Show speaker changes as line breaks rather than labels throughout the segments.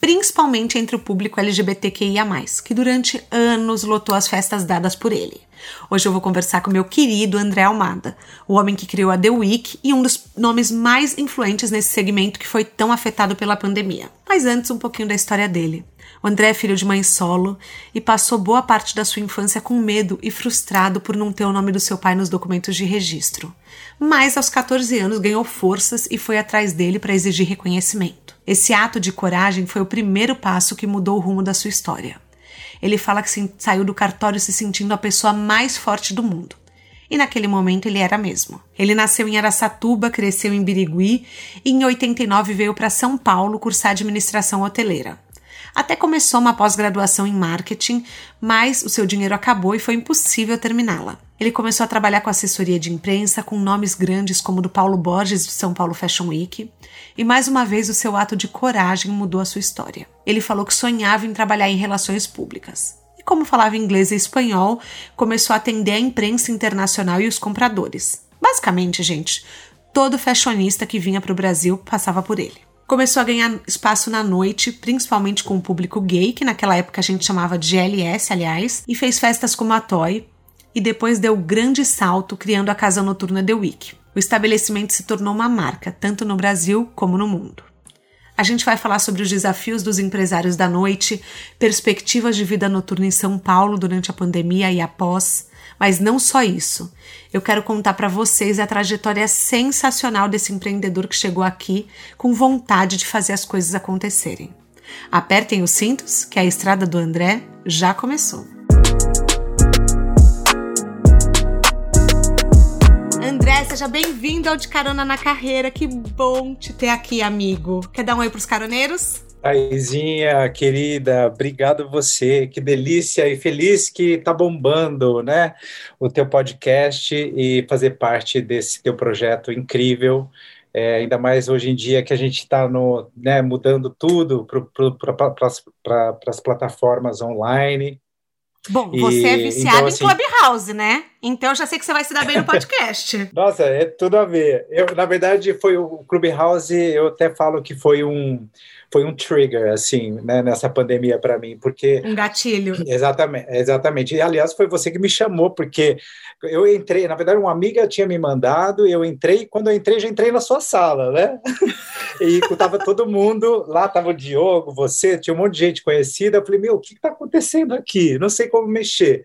principalmente entre o público LGBTQIA, que durante anos lotou as festas dadas por ele. Hoje eu vou conversar com meu querido André Almada, o homem que criou a The Week e um dos nomes mais influentes nesse segmento que foi tão afetado pela pandemia. Mas antes, um pouquinho da história dele. O André é filho de mãe solo e passou boa parte da sua infância com medo e frustrado por não ter o nome do seu pai nos documentos de registro. Mas aos 14 anos ganhou forças e foi atrás dele para exigir reconhecimento. Esse ato de coragem foi o primeiro passo que mudou o rumo da sua história. Ele fala que saiu do cartório se sentindo a pessoa mais forte do mundo. E naquele momento ele era mesmo. Ele nasceu em Araçatuba, cresceu em Birigui e em 89 veio para São Paulo cursar administração hoteleira. Até começou uma pós-graduação em marketing, mas o seu dinheiro acabou e foi impossível terminá-la. Ele começou a trabalhar com assessoria de imprensa com nomes grandes como o do Paulo Borges do São Paulo Fashion Week, e mais uma vez o seu ato de coragem mudou a sua história. Ele falou que sonhava em trabalhar em relações públicas. E como falava inglês e espanhol, começou a atender a imprensa internacional e os compradores. Basicamente, gente, todo fashionista que vinha para o Brasil passava por ele. Começou a ganhar espaço na noite, principalmente com o público gay, que naquela época a gente chamava de GLS, aliás, e fez festas como a Toy, e depois deu grande salto criando a Casa Noturna The Week. O estabelecimento se tornou uma marca, tanto no Brasil como no mundo. A gente vai falar sobre os desafios dos empresários da noite, perspectivas de vida noturna em São Paulo durante a pandemia e após, mas não só isso. Eu quero contar para vocês a trajetória sensacional desse empreendedor que chegou aqui com vontade de fazer as coisas acontecerem. Apertem os cintos, que a estrada do André já começou. André, seja bem-vindo ao De Carona na Carreira. Que bom te ter aqui, amigo. Quer dar um oi pros caroneiros?
Aizinha, querida, obrigado você. Que delícia e feliz que tá bombando, né? O teu podcast e fazer parte desse teu projeto incrível. É, ainda mais hoje em dia que a gente está né, mudando tudo para as plataformas online.
Bom, você é viciado então, assim, em Clubhouse, né? Então já sei que você vai se dar bem no podcast.
Nossa, é tudo a ver. Eu, na verdade, foi o Clubhouse, eu até falo que foi um foi um trigger, assim, né, nessa pandemia para mim, porque...
Um gatilho.
Exatamente, exatamente. E, aliás, foi você que me chamou, porque eu entrei, na verdade, uma amiga tinha me mandado, eu entrei, quando eu entrei, já entrei na sua sala, né? e tava todo mundo, lá tava o Diogo, você, tinha um monte de gente conhecida, eu falei, meu, o que está acontecendo aqui? Não sei como mexer.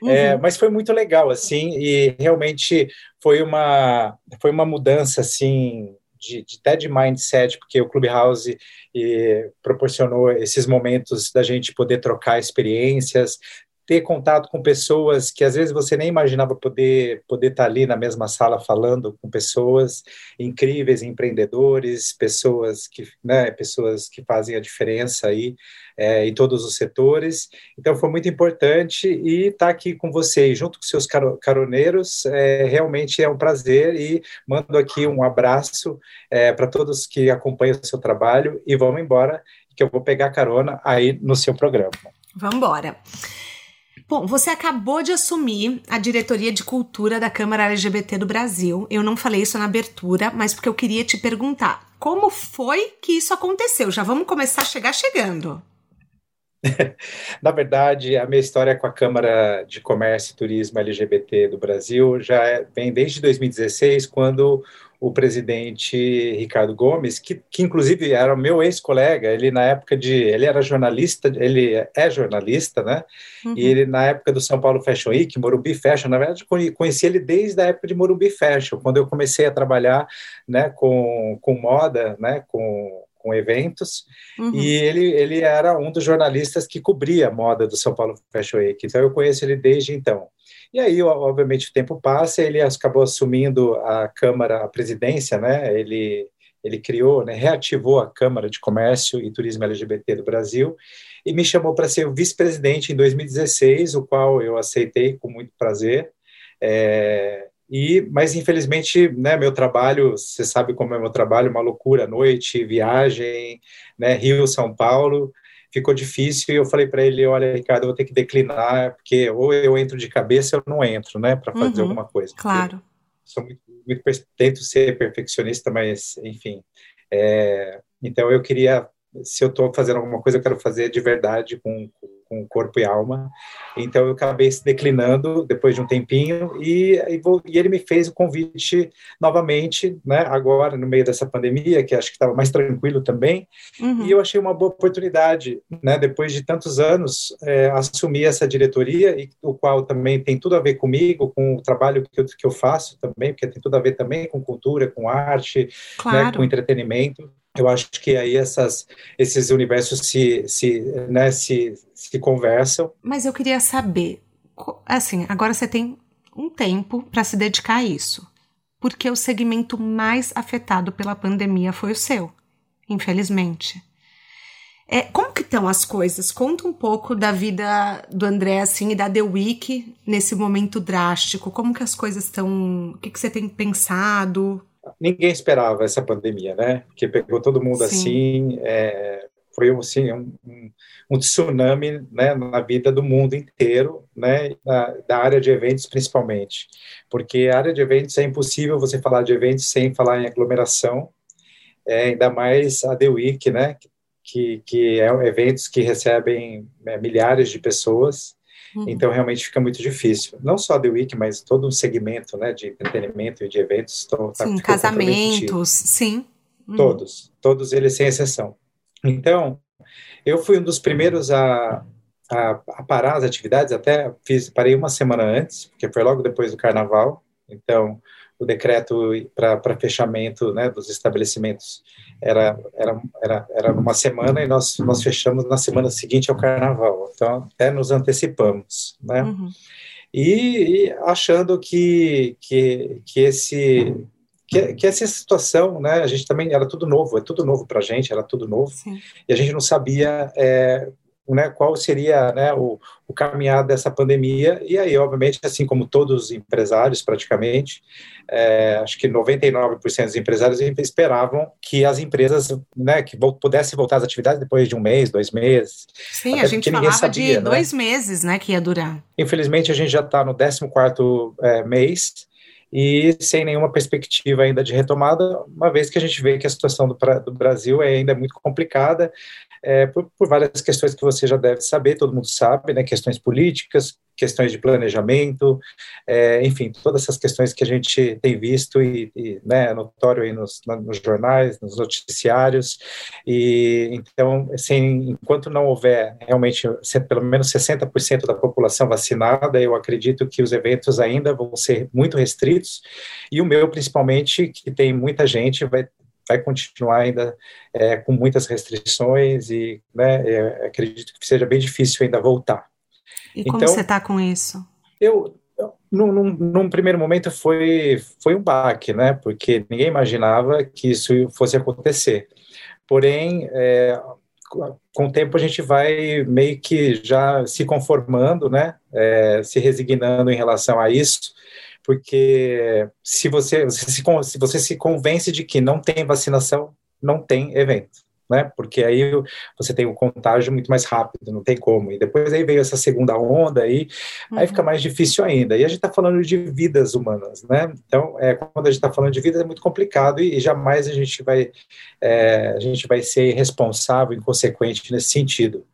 Uhum. É, mas foi muito legal, assim, e realmente foi uma, foi uma mudança, assim, de, de, até de mindset, porque o Clubhouse e, proporcionou esses momentos da gente poder trocar experiências, ter contato com pessoas que às vezes você nem imaginava poder poder estar ali na mesma sala falando com pessoas incríveis, empreendedores, pessoas que, né, pessoas que fazem a diferença aí é, em todos os setores. Então foi muito importante e estar aqui com vocês, junto com seus caroneiros, é, realmente é um prazer e mando aqui um abraço é, para todos que acompanham o seu trabalho e vamos embora, que eu vou pegar carona aí no seu programa.
Vamos embora. Bom, você acabou de assumir a diretoria de cultura da Câmara LGBT do Brasil. Eu não falei isso na abertura, mas porque eu queria te perguntar como foi que isso aconteceu. Já vamos começar a chegar chegando.
Na verdade, a minha história com a Câmara de Comércio e Turismo LGBT do Brasil já é, vem desde 2016, quando o presidente Ricardo Gomes, que, que inclusive era meu ex-colega, ele na época de, ele era jornalista, ele é jornalista, né? Uhum. E ele na época do São Paulo Fashion Week, Morumbi Fashion, na verdade conheci ele desde a época de Morumbi Fashion, quando eu comecei a trabalhar, né, com, com moda, né, com com eventos, uhum. e ele, ele era um dos jornalistas que cobria a moda do São Paulo Fashion Week, então eu conheço ele desde então. E aí, obviamente, o tempo passa, ele acabou assumindo a Câmara, a presidência, né? Ele, ele criou, né, reativou a Câmara de Comércio e Turismo LGBT do Brasil, e me chamou para ser o vice-presidente em 2016, o qual eu aceitei com muito prazer. É, e, mas infelizmente, né, meu trabalho, você sabe como é meu trabalho, uma loucura, noite, viagem, né, Rio, São Paulo, ficou difícil e eu falei para ele, olha, Ricardo, eu vou ter que declinar, porque ou eu entro de cabeça ou não entro, né, para fazer uhum, alguma coisa.
Claro.
Sou muito, muito, tento ser perfeccionista, mas, enfim, é, então eu queria, se eu estou fazendo alguma coisa, eu quero fazer de verdade com, com corpo e alma. Então eu acabei se declinando depois de um tempinho e, e, vou, e, ele me fez o convite novamente, né? Agora no meio dessa pandemia, que acho que estava mais tranquilo também. Uhum. E eu achei uma boa oportunidade, né? Depois de tantos anos é, assumir essa diretoria e o qual também tem tudo a ver comigo, com o trabalho que eu, que eu faço também, porque tem tudo a ver também com cultura, com arte, né, claro. né? com entretenimento eu acho que aí essas, esses universos se, se, né, se, se conversam.
Mas eu queria saber, assim, agora você tem um tempo para se dedicar a isso, porque o segmento mais afetado pela pandemia foi o seu, infelizmente. É, como que estão as coisas? Conta um pouco da vida do André assim e da The Week nesse momento drástico. Como que as coisas estão? O que, que você tem pensado?
Ninguém esperava essa pandemia, né? Que pegou todo mundo Sim. assim, é, foi assim, um, um, tsunami né, na vida do mundo inteiro, né, da, da, área de eventos principalmente, porque a área de eventos é impossível você falar de eventos sem falar em aglomeração, é, ainda mais a The Week, né, que, que é eventos que recebem é, milhares de pessoas, Uhum. Então, realmente fica muito difícil. Não só The Week, mas todo um segmento né, de entretenimento e de eventos. Estão,
tá, sim, casamentos, sim.
Uhum. Todos, todos eles sem exceção. Então, eu fui um dos primeiros a, a, a, parar as atividades, até fiz, parei uma semana antes, porque foi logo depois do carnaval. Então, o decreto para fechamento né, dos estabelecimentos era, era, era, era uma semana e nós, nós fechamos na semana seguinte ao carnaval. Então, até nos antecipamos, né? Uhum. E, e, achando que, que, que esse que, que, essa situação, né, a gente também era tudo novo, é tudo novo para a gente, era tudo novo, Sim. e a gente não sabia é, né, qual seria né, o, o caminhar dessa pandemia. E aí, obviamente, assim como todos os empresários, praticamente, é, acho que 99% dos empresários esperavam que as empresas né, que pudessem voltar às atividades depois de um mês, dois meses.
Sim, a gente falava sabia, de né? dois meses né, que ia durar.
Infelizmente, a gente já está no 14º é, mês, e sem nenhuma perspectiva ainda de retomada, uma vez que a gente vê que a situação do, do Brasil é ainda muito complicada, é, por, por, várias questões que você já deve saber, todo mundo sabe, né, questões políticas, questões de planejamento, é, enfim, todas essas questões que a gente tem visto e, e né, é notório aí nos, nos, jornais, nos noticiários, e então, assim, enquanto não houver realmente pelo menos 60% da população vacinada, eu acredito que os eventos ainda vão ser muito restritos, e o meu, principalmente, que tem muita gente, vai vai continuar ainda é, com muitas restrições e né, é, acredito que seja bem difícil ainda voltar.
E como então, você está com isso?
Eu, num, num, num, primeiro momento foi, foi um baque, né? Porque ninguém imaginava que isso fosse acontecer. Porém, é, com o tempo a gente vai meio que já se conformando, né? É, se resignando em relação a isso porque se você, se, se você se convence de que não tem vacinação, não tem evento. Né? Porque aí você tem o contágio muito mais rápido, não tem como. E depois aí veio essa segunda onda aí, uhum. aí fica mais difícil ainda. E a gente está falando de vidas humanas, né? Então, é, quando a gente está falando de vidas é muito complicado e, e jamais a gente vai é, a gente vai ser irresponsável, inconsequente nesse sentido.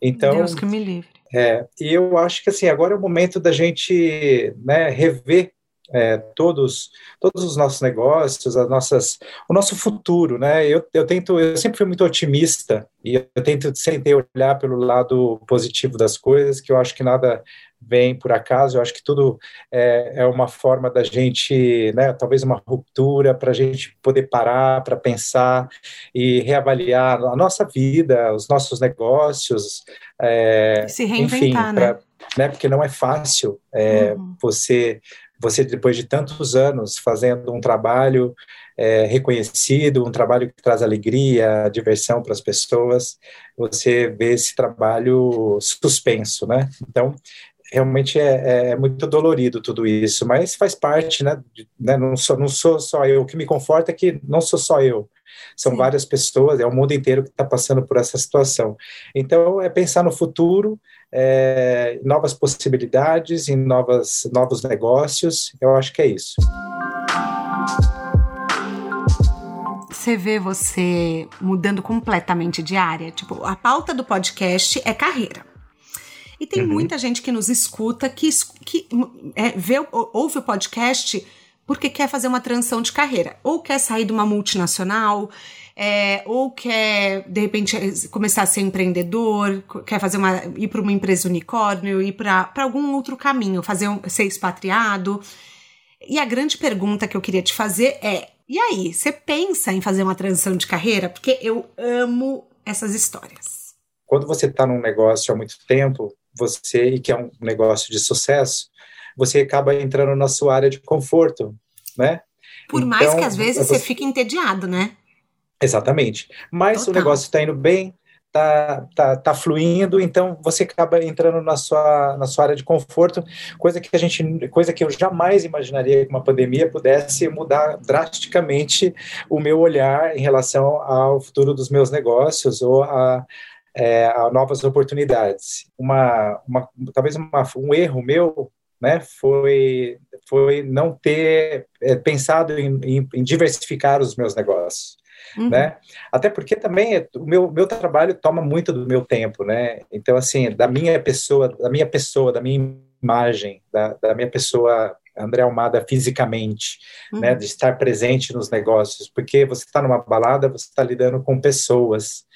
Então,
Deus que me livre.
É, e eu acho que assim agora é o momento da gente né, rever é, todos todos os nossos negócios, as nossas, o nosso futuro, né? Eu, eu tento, eu sempre fui muito otimista e eu tento sempre olhar pelo lado positivo das coisas, que eu acho que nada vem por acaso. Eu acho que tudo é, é uma forma da gente, né? Talvez uma ruptura para a gente poder parar, para pensar e reavaliar a nossa vida, os nossos negócios,
é, se reinventar, enfim, pra, né?
né? Porque não é fácil é, uhum. você você, depois de tantos anos fazendo um trabalho é, reconhecido, um trabalho que traz alegria, diversão para as pessoas, você vê esse trabalho suspenso, né? Então, realmente é, é, muito dolorido tudo isso, mas faz parte, né? né não, sou, não sou só eu. O que me conforta é que não sou só eu. São Sim. várias pessoas, é o mundo inteiro que está passando por essa situação. Então, é pensar no futuro, é, novas possibilidades, em novas, novos negócios. Eu acho que é isso.
Você vê você mudando completamente de área? Tipo, a pauta do podcast é carreira. E tem uhum. muita gente que nos escuta que, que é, vê, ouve o podcast porque quer fazer uma transição de carreira. Ou quer sair de uma multinacional, é, ou quer, de repente, começar a ser empreendedor, quer fazer uma, ir para uma empresa unicórnio, ir para algum outro caminho, fazer um, ser expatriado. E a grande pergunta que eu queria te fazer é: e aí, você pensa em fazer uma transição de carreira? Porque eu amo essas histórias.
Quando você está num negócio há muito tempo, você e que é um negócio de sucesso, você acaba entrando na sua área de conforto, né?
Por então, mais que às vezes você, você fique entediado, né?
Exatamente. Mas Total. o negócio está indo bem, tá, tá, tá fluindo, então você acaba entrando na sua, na sua área de conforto, coisa que a gente, coisa que eu jamais imaginaria que uma pandemia pudesse mudar drasticamente o meu olhar em relação ao futuro dos meus negócios ou a, é, a novas oportunidades. Uma, uma talvez uma, um erro meu né, foi, foi não ter é, pensado em, em, em, diversificar os meus negócios. Uhum. Né? Até porque também é, o meu, meu trabalho toma muito do meu tempo, né? Então, assim, da minha pessoa, da minha pessoa, da minha imagem, da, da minha pessoa André Almada fisicamente, uhum. né, de estar presente nos negócios, porque você está numa balada, você está lidando com pessoas,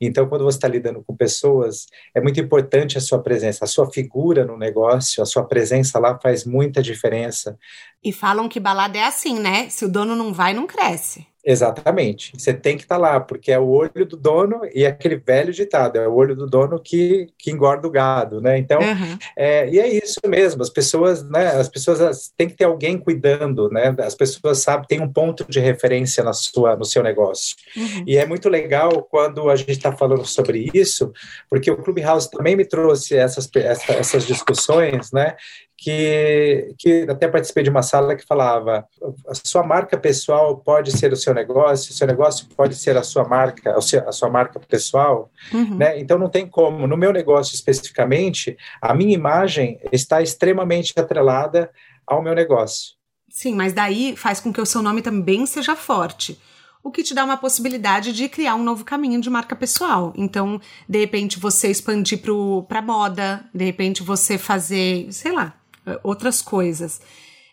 então, quando você está lidando com pessoas, é muito importante a sua presença, a sua figura no negócio, a sua presença lá faz muita diferença.
E falam que balada é assim, né? Se o dono não vai, não cresce.
Exatamente. Você tem que estar tá lá, porque é o olho do dono e aquele velho ditado, é o olho do dono que, que engorda o gado, né? Então, uhum. é, e é isso mesmo, as pessoas, né, as pessoas têm que ter alguém cuidando, né? As pessoas sabem, tem um ponto de referência na sua, no seu negócio. Uhum. E é muito legal quando a gente está falando sobre isso, porque o Clubhouse também me trouxe essas, essa, essas discussões, né? Que, que até participei de uma sala que falava: a sua marca pessoal pode ser o seu negócio, o seu negócio pode ser a sua marca, a sua marca pessoal, uhum. né? Então não tem como. No meu negócio especificamente, a minha imagem está extremamente atrelada ao meu negócio.
Sim, mas daí faz com que o seu nome também seja forte o que te dá uma possibilidade de criar um novo caminho de marca pessoal. Então, de repente, você expandir para moda, de repente, você fazer, sei lá, outras coisas.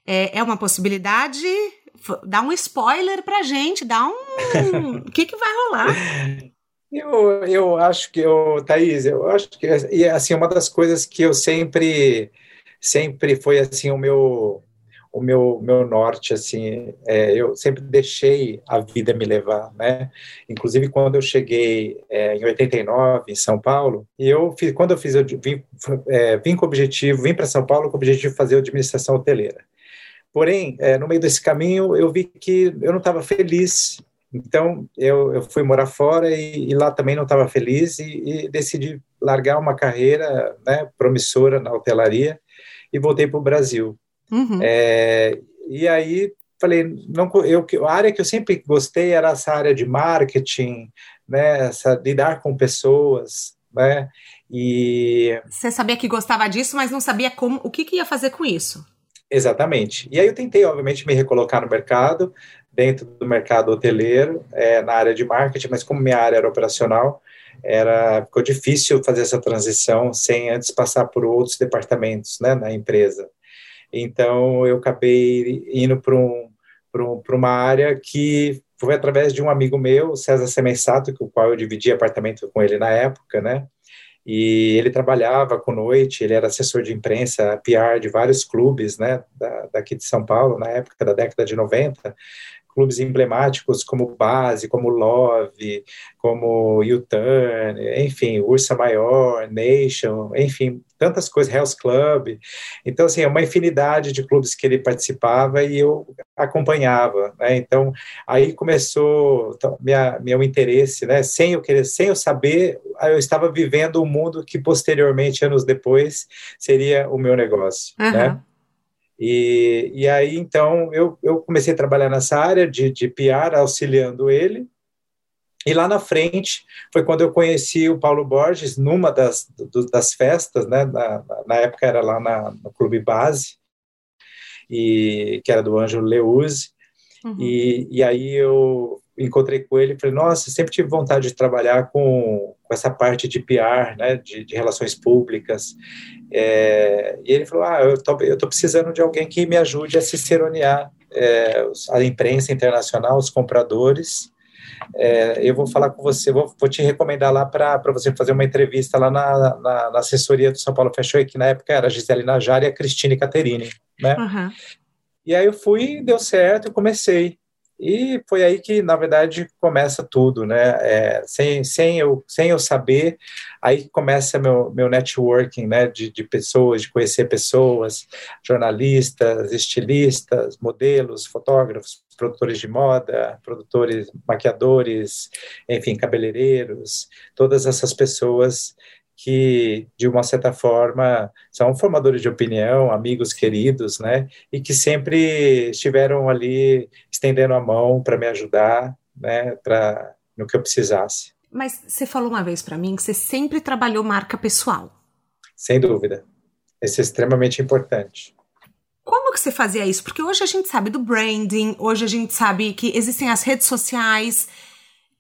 É, é uma possibilidade? Dá um spoiler pra gente, dá um. O que, que vai rolar?
Eu, eu acho que, eu, Thaís, eu acho que, e assim, uma das coisas que eu sempre, sempre foi, assim, o meu, o meu, meu norte, assim, é, eu sempre deixei a vida me levar, né? Inclusive, quando eu cheguei é, em 89, em São Paulo, e eu fiz, quando eu fiz, eu vim, é, vim com o objetivo, vim para São Paulo com o objetivo de fazer administração hoteleira. Porém, é, no meio desse caminho, eu vi que eu não estava feliz então, eu, eu fui morar fora e, e lá também não estava feliz e, e, decidi largar uma carreira né, promissora na hotelaria e voltei para o Brasil. Uhum. É, e aí falei, não, eu, a área que eu sempre gostei era essa área de marketing, né, essa, lidar com pessoas, né, e...
Você sabia que gostava disso, mas não sabia como, o que, que ia fazer com isso.
Exatamente. E aí eu tentei, obviamente, me recolocar no mercado, dentro do mercado hoteleiro, é, na área de marketing, mas como minha área era operacional, era ficou difícil fazer essa transição sem antes passar por outros departamentos, né, na empresa. Então, eu acabei indo para um, um, uma área que foi através de um amigo meu, César Semensato, com o qual eu dividi apartamento com ele na época, né? E ele trabalhava com noite, ele era assessor de imprensa, PR de vários clubes, né, da, daqui de São Paulo, na época da década de 90, clubes emblemáticos como Base, como Love, como U-Turn, enfim, Ursa Maior, Nation, enfim, tantas coisas, Hell's Club. Então, assim, é uma infinidade de clubes que ele participava e eu acompanhava, né? Então, aí começou então, minha, meu interesse, né? Sem eu querer, sem eu saber, eu estava vivendo um mundo que posteriormente, anos depois, seria o meu negócio, uhum. né? E, e aí, então, eu, eu comecei a trabalhar nessa área de, de PR, auxiliando ele, e lá na frente foi quando eu conheci o Paulo Borges numa das, do, das festas, né? Na, na, época era lá na, no Clube Base, e, que era do Ângelo Leuze. Uhum. E, e aí eu encontrei com ele e falei, nossa, sempre tive vontade de trabalhar com, com essa parte de PR, né, de, de relações públicas. É, e ele falou, ah, eu tô, eu tô precisando de alguém que me ajude a ciceronear é, a imprensa internacional, os compradores, é, eu vou falar com você, vou, vou te recomendar lá para você fazer uma entrevista lá na, na, na, assessoria do São Paulo Fashion Week, que na época era a Gisele Najari e a Cristine Caterini, né? Uhum. E aí eu fui, deu certo, eu comecei. E foi aí que, na verdade, começa tudo, né? É, sem, sem, eu, sem eu saber, aí começa meu, meu networking, né? De, de pessoas, de conhecer pessoas, jornalistas, estilistas, modelos, fotógrafos, produtores de moda, produtores, maquiadores, enfim, cabeleireiros, todas essas pessoas que, de uma certa forma, são formadores de opinião, amigos queridos, né? E que sempre estiveram ali estendendo a mão para me ajudar, né? Para no que eu precisasse.
Mas você falou uma vez para mim que você sempre trabalhou marca pessoal.
Sem dúvida. Isso é extremamente importante.
Como que você fazia isso? Porque hoje a gente sabe do branding, hoje a gente sabe que existem as redes sociais.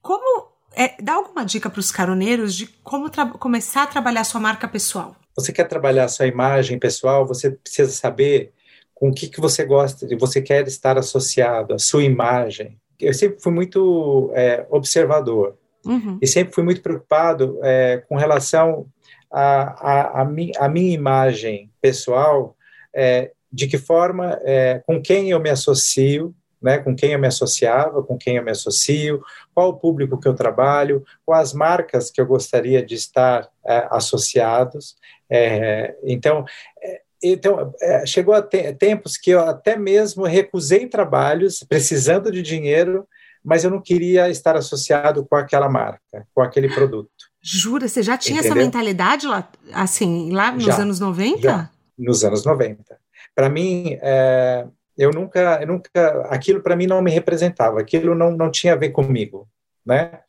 Como é, dá alguma dica para os caroneiros de como começar a trabalhar sua marca pessoal?
Você quer trabalhar sua imagem pessoal, você precisa saber com o que, que você gosta, de você quer estar associado, a sua imagem. Eu sempre fui muito é, observador uhum. e sempre fui muito preocupado é, com relação à a, a, a, mi, a, minha imagem pessoal, é, de que forma, é, com quem eu me associo, né, com quem eu me associava, com quem eu me associo, qual o público que eu trabalho, quais marcas que eu gostaria de estar é, associados. É, então, é, então é, chegou a te tempos que eu até mesmo recusei trabalhos precisando de dinheiro, mas eu não queria estar associado com aquela marca, com aquele produto.
Jura? Você já tinha Entendeu? essa mentalidade lá, assim, lá nos já, anos 90? Já,
nos anos 90. Para mim, é, eu nunca, eu nunca, aquilo para mim não me representava, aquilo não, não tinha a ver comigo, né?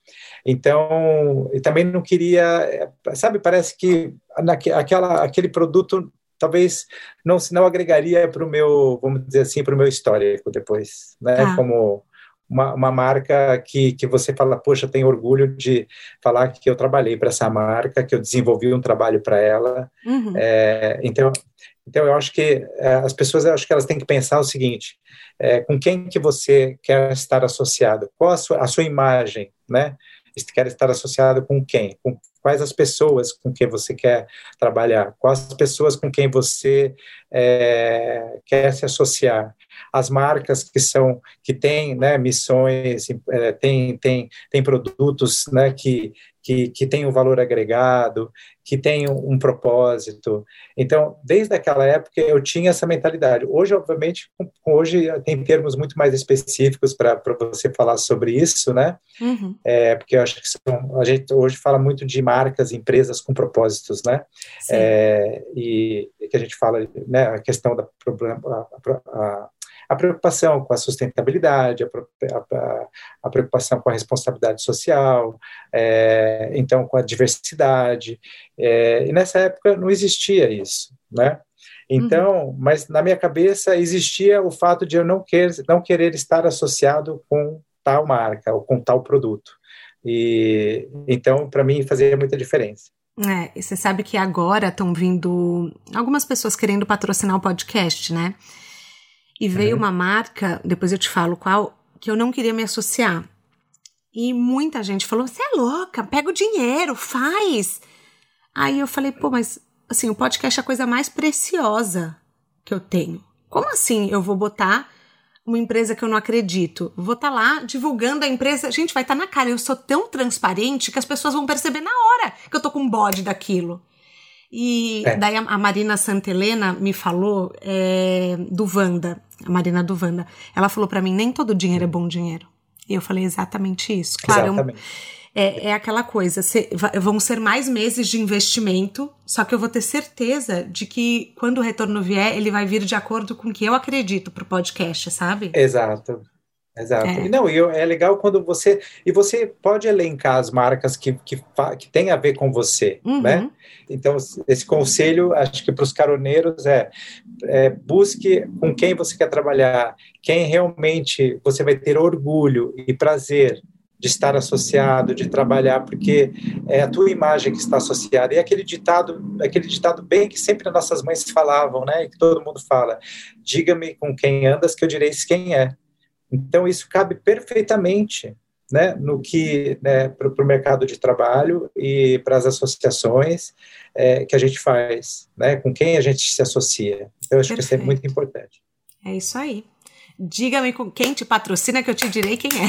Então, e também não queria, sabe, parece que naque, aquela, aquele produto talvez não não agregaria para o meu, vamos dizer assim, para o meu histórico depois, né? Ah. Como uma, uma, marca que, que você fala, poxa, eu tenho orgulho de falar que eu trabalhei para essa marca, que eu desenvolvi um trabalho para ela. Uhum. É, então, então, eu acho que é, as pessoas, acho que elas têm que pensar o seguinte: é, com quem que você quer estar associado? Qual a sua, a sua imagem, né? Quer estar associado com quem? Com quais as pessoas com quem você quer trabalhar? Quais as pessoas com quem você é, quer se associar? As marcas que são que têm né, missões, é, tem, tem, tem produtos né, que, que, que tem um valor agregado, que tem um, um, propósito. Então, desde aquela época eu tinha essa mentalidade. Hoje, obviamente, hoje tem termos muito mais específicos para você falar sobre isso, né? Uhum. É, porque eu acho que são, a gente hoje fala muito de marcas, empresas com propósitos, né? É, e que a gente fala, né, a questão da problema, a, a, a preocupação com a sustentabilidade, a, a, a preocupação com a responsabilidade social, é, então com a diversidade. É, e nessa época não existia isso, né? Então, uhum. mas na minha cabeça existia o fato de eu não, quer, não querer estar associado com tal marca ou com tal produto. E então, para mim, fazia muita diferença.
É, e você sabe que agora estão vindo algumas pessoas querendo patrocinar o podcast, né? E veio uhum. uma marca, depois eu te falo qual, que eu não queria me associar. E muita gente falou: você é louca, pega o dinheiro, faz. Aí eu falei: pô, mas assim, o podcast é a coisa mais preciosa que eu tenho. Como assim eu vou botar uma empresa que eu não acredito. Vou estar tá lá divulgando a empresa. Gente, vai estar tá na cara. Eu sou tão transparente que as pessoas vão perceber na hora que eu tô com bode daquilo. E é. daí a, Marina Santelena me falou é, do Wanda, a Marina do Wanda. Ela falou para mim: nem todo dinheiro é bom dinheiro. E eu falei exatamente isso. Claro, exatamente. É, é aquela coisa, se, vão ser mais meses de investimento, só que eu vou ter certeza de que quando o retorno vier, ele vai vir de acordo com o que eu acredito pro podcast, sabe?
Exato. Exato. É. E não, é legal quando você. E você pode elencar as marcas que, que, que tem a ver com você, uhum. né? Então, esse conselho, acho que para os caroneiros é, é, busque com quem você quer trabalhar, quem realmente você vai ter orgulho e prazer de estar associado, de trabalhar, porque é a tua imagem que está associada. E aquele ditado, aquele ditado bem que sempre nossas mães falavam, né? E que todo mundo fala: diga-me com quem andas, que eu direi quem é. Então, isso cabe perfeitamente né, no que né, para o mercado de trabalho e para as associações é, que a gente faz, né, com quem a gente se associa. Então, acho Perfeito. que isso é muito importante.
É isso aí. Diga-me com quem te patrocina que eu te direi quem é.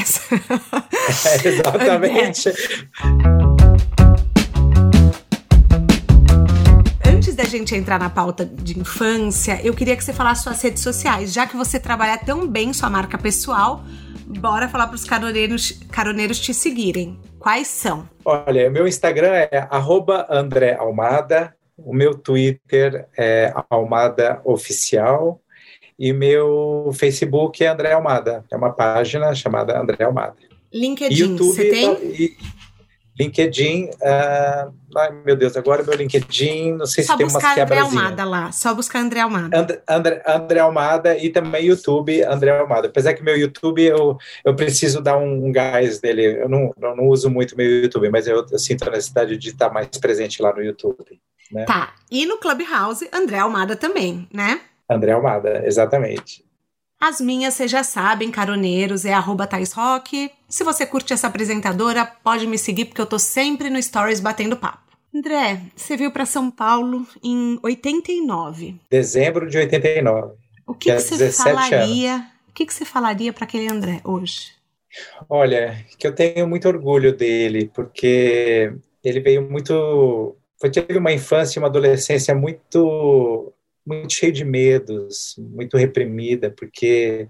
É, exatamente.
da gente entrar na pauta de infância, eu queria que você falasse suas redes sociais, já que você trabalha tão bem sua marca pessoal. Bora falar para os caroneiros, caroneiros te seguirem. Quais são?
Olha, meu Instagram é André Almada, o meu Twitter é Almada Oficial e meu Facebook é André Almada. É uma página chamada André Almada.
LinkedIn, YouTube, você tem? E,
LinkedIn, uh, ai meu Deus, agora meu LinkedIn, não sei Só se tem umas quebrazinhas. Só buscar André
Almada lá, só buscar André Almada. And,
André, André Almada e também YouTube André Almada. Apesar que meu YouTube eu, eu preciso dar um, um gás nele, eu não, eu não uso muito meu YouTube, mas eu, eu sinto a necessidade de estar mais presente lá no YouTube. Né?
Tá, e no Clubhouse, André Almada também, né?
André Almada, exatamente.
As minhas, vocês já sabem, caroneiros, é arroba Rock. Se você curte essa apresentadora, pode me seguir porque eu tô sempre no Stories batendo papo. André, você veio para São Paulo em 89.
Dezembro de 89.
O que, que você falaria? Anos. O que, que você falaria para aquele André hoje?
Olha, que eu tenho muito orgulho dele, porque ele veio muito. Foi, teve uma infância e uma adolescência muito muito cheio de medos, muito reprimida, porque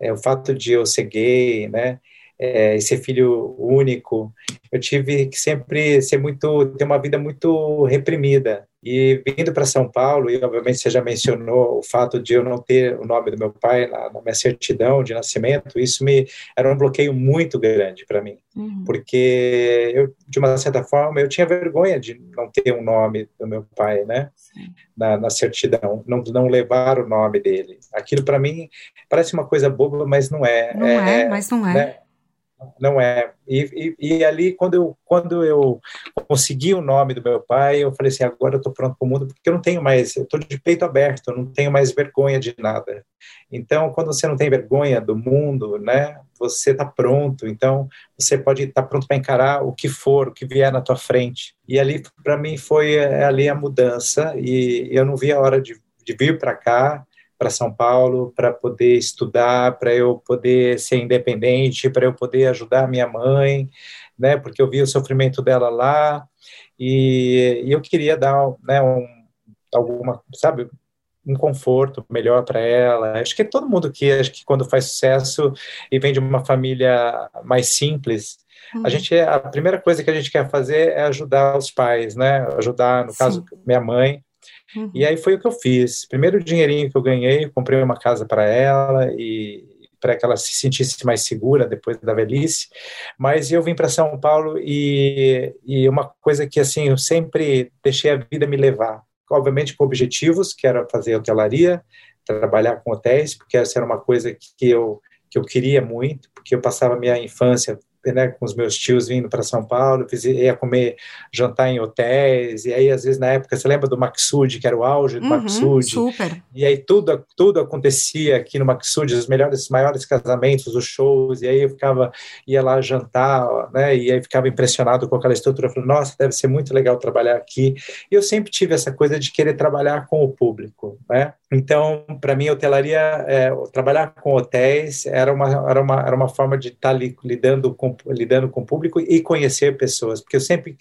é, o fato de eu ser gay, né, é, e ser filho único, eu tive que sempre ser muito, ter uma vida muito reprimida. E vindo para São Paulo, e obviamente você já mencionou o fato de eu não ter o nome do meu pai na, na minha certidão de nascimento, isso me era um bloqueio muito grande para mim, uhum. porque eu, de uma certa forma, eu tinha vergonha de não ter o um nome do meu pai, né, na, na, certidão, não, não levar o nome dele. Aquilo para mim parece uma coisa boba, mas não é.
Não é, é mas não é. Né?
Não é. E, e, e, ali, quando eu, quando eu consegui o nome do meu pai, eu falei assim: agora eu estou pronto para o mundo, porque eu não tenho mais, eu estou de peito aberto, eu não tenho mais vergonha de nada. Então, quando você não tem vergonha do mundo, né, você está pronto. Então, você pode estar tá pronto para encarar o que for, o que vier na tua frente. E ali, para mim, foi é, ali a mudança, e eu não vi a hora de, de vir para cá para São Paulo para poder estudar, para eu poder ser independente, para eu poder ajudar minha mãe, né? Porque eu vi o sofrimento dela lá e, e eu queria dar, né, um, alguma, sabe, um conforto melhor para ela. Acho que todo mundo que acho que quando faz sucesso e vem de uma família mais simples, a uhum. gente a primeira coisa que a gente quer fazer é ajudar os pais, né? Ajudar, no Sim. caso, minha mãe Uhum. E aí foi o que eu fiz. Primeiro dinheirinho que eu ganhei, comprei uma casa para ela e para que ela se sentisse mais segura depois da velhice. Mas eu vim para São Paulo e, e uma coisa que assim eu sempre deixei a vida me levar, obviamente com objetivos, que era fazer hotelaria, trabalhar com hotéis, porque essa era uma coisa que eu que eu queria muito, porque eu passava minha infância né, com os meus tios vindo para São Paulo, ia comer, jantar em hotéis, e aí às vezes na época, você lembra do Maxud, que era o auge do uhum, Maxud?
Super.
E aí tudo, tudo acontecia aqui no Maxud, os melhores, maiores casamentos, os shows, e aí eu ficava, ia lá jantar, né, e aí ficava impressionado com aquela estrutura, falei, nossa, deve ser muito legal trabalhar aqui, e eu sempre tive essa coisa de querer trabalhar com o público, né, Então, para mim, hotelaria, é, trabalhar com hotéis era uma, era uma, era uma forma de estar tá li, lidando, com, lidando com o público e conhecer pessoas, porque eu sempre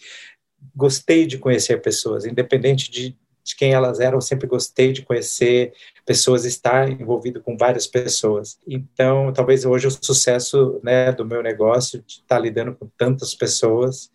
gostei de conhecer pessoas, independente de, de quem elas eram, eu sempre gostei de conhecer pessoas, estar envolvido com várias pessoas. Então, talvez hoje o sucesso né, do meu negócio, de estar lidando com tantas pessoas,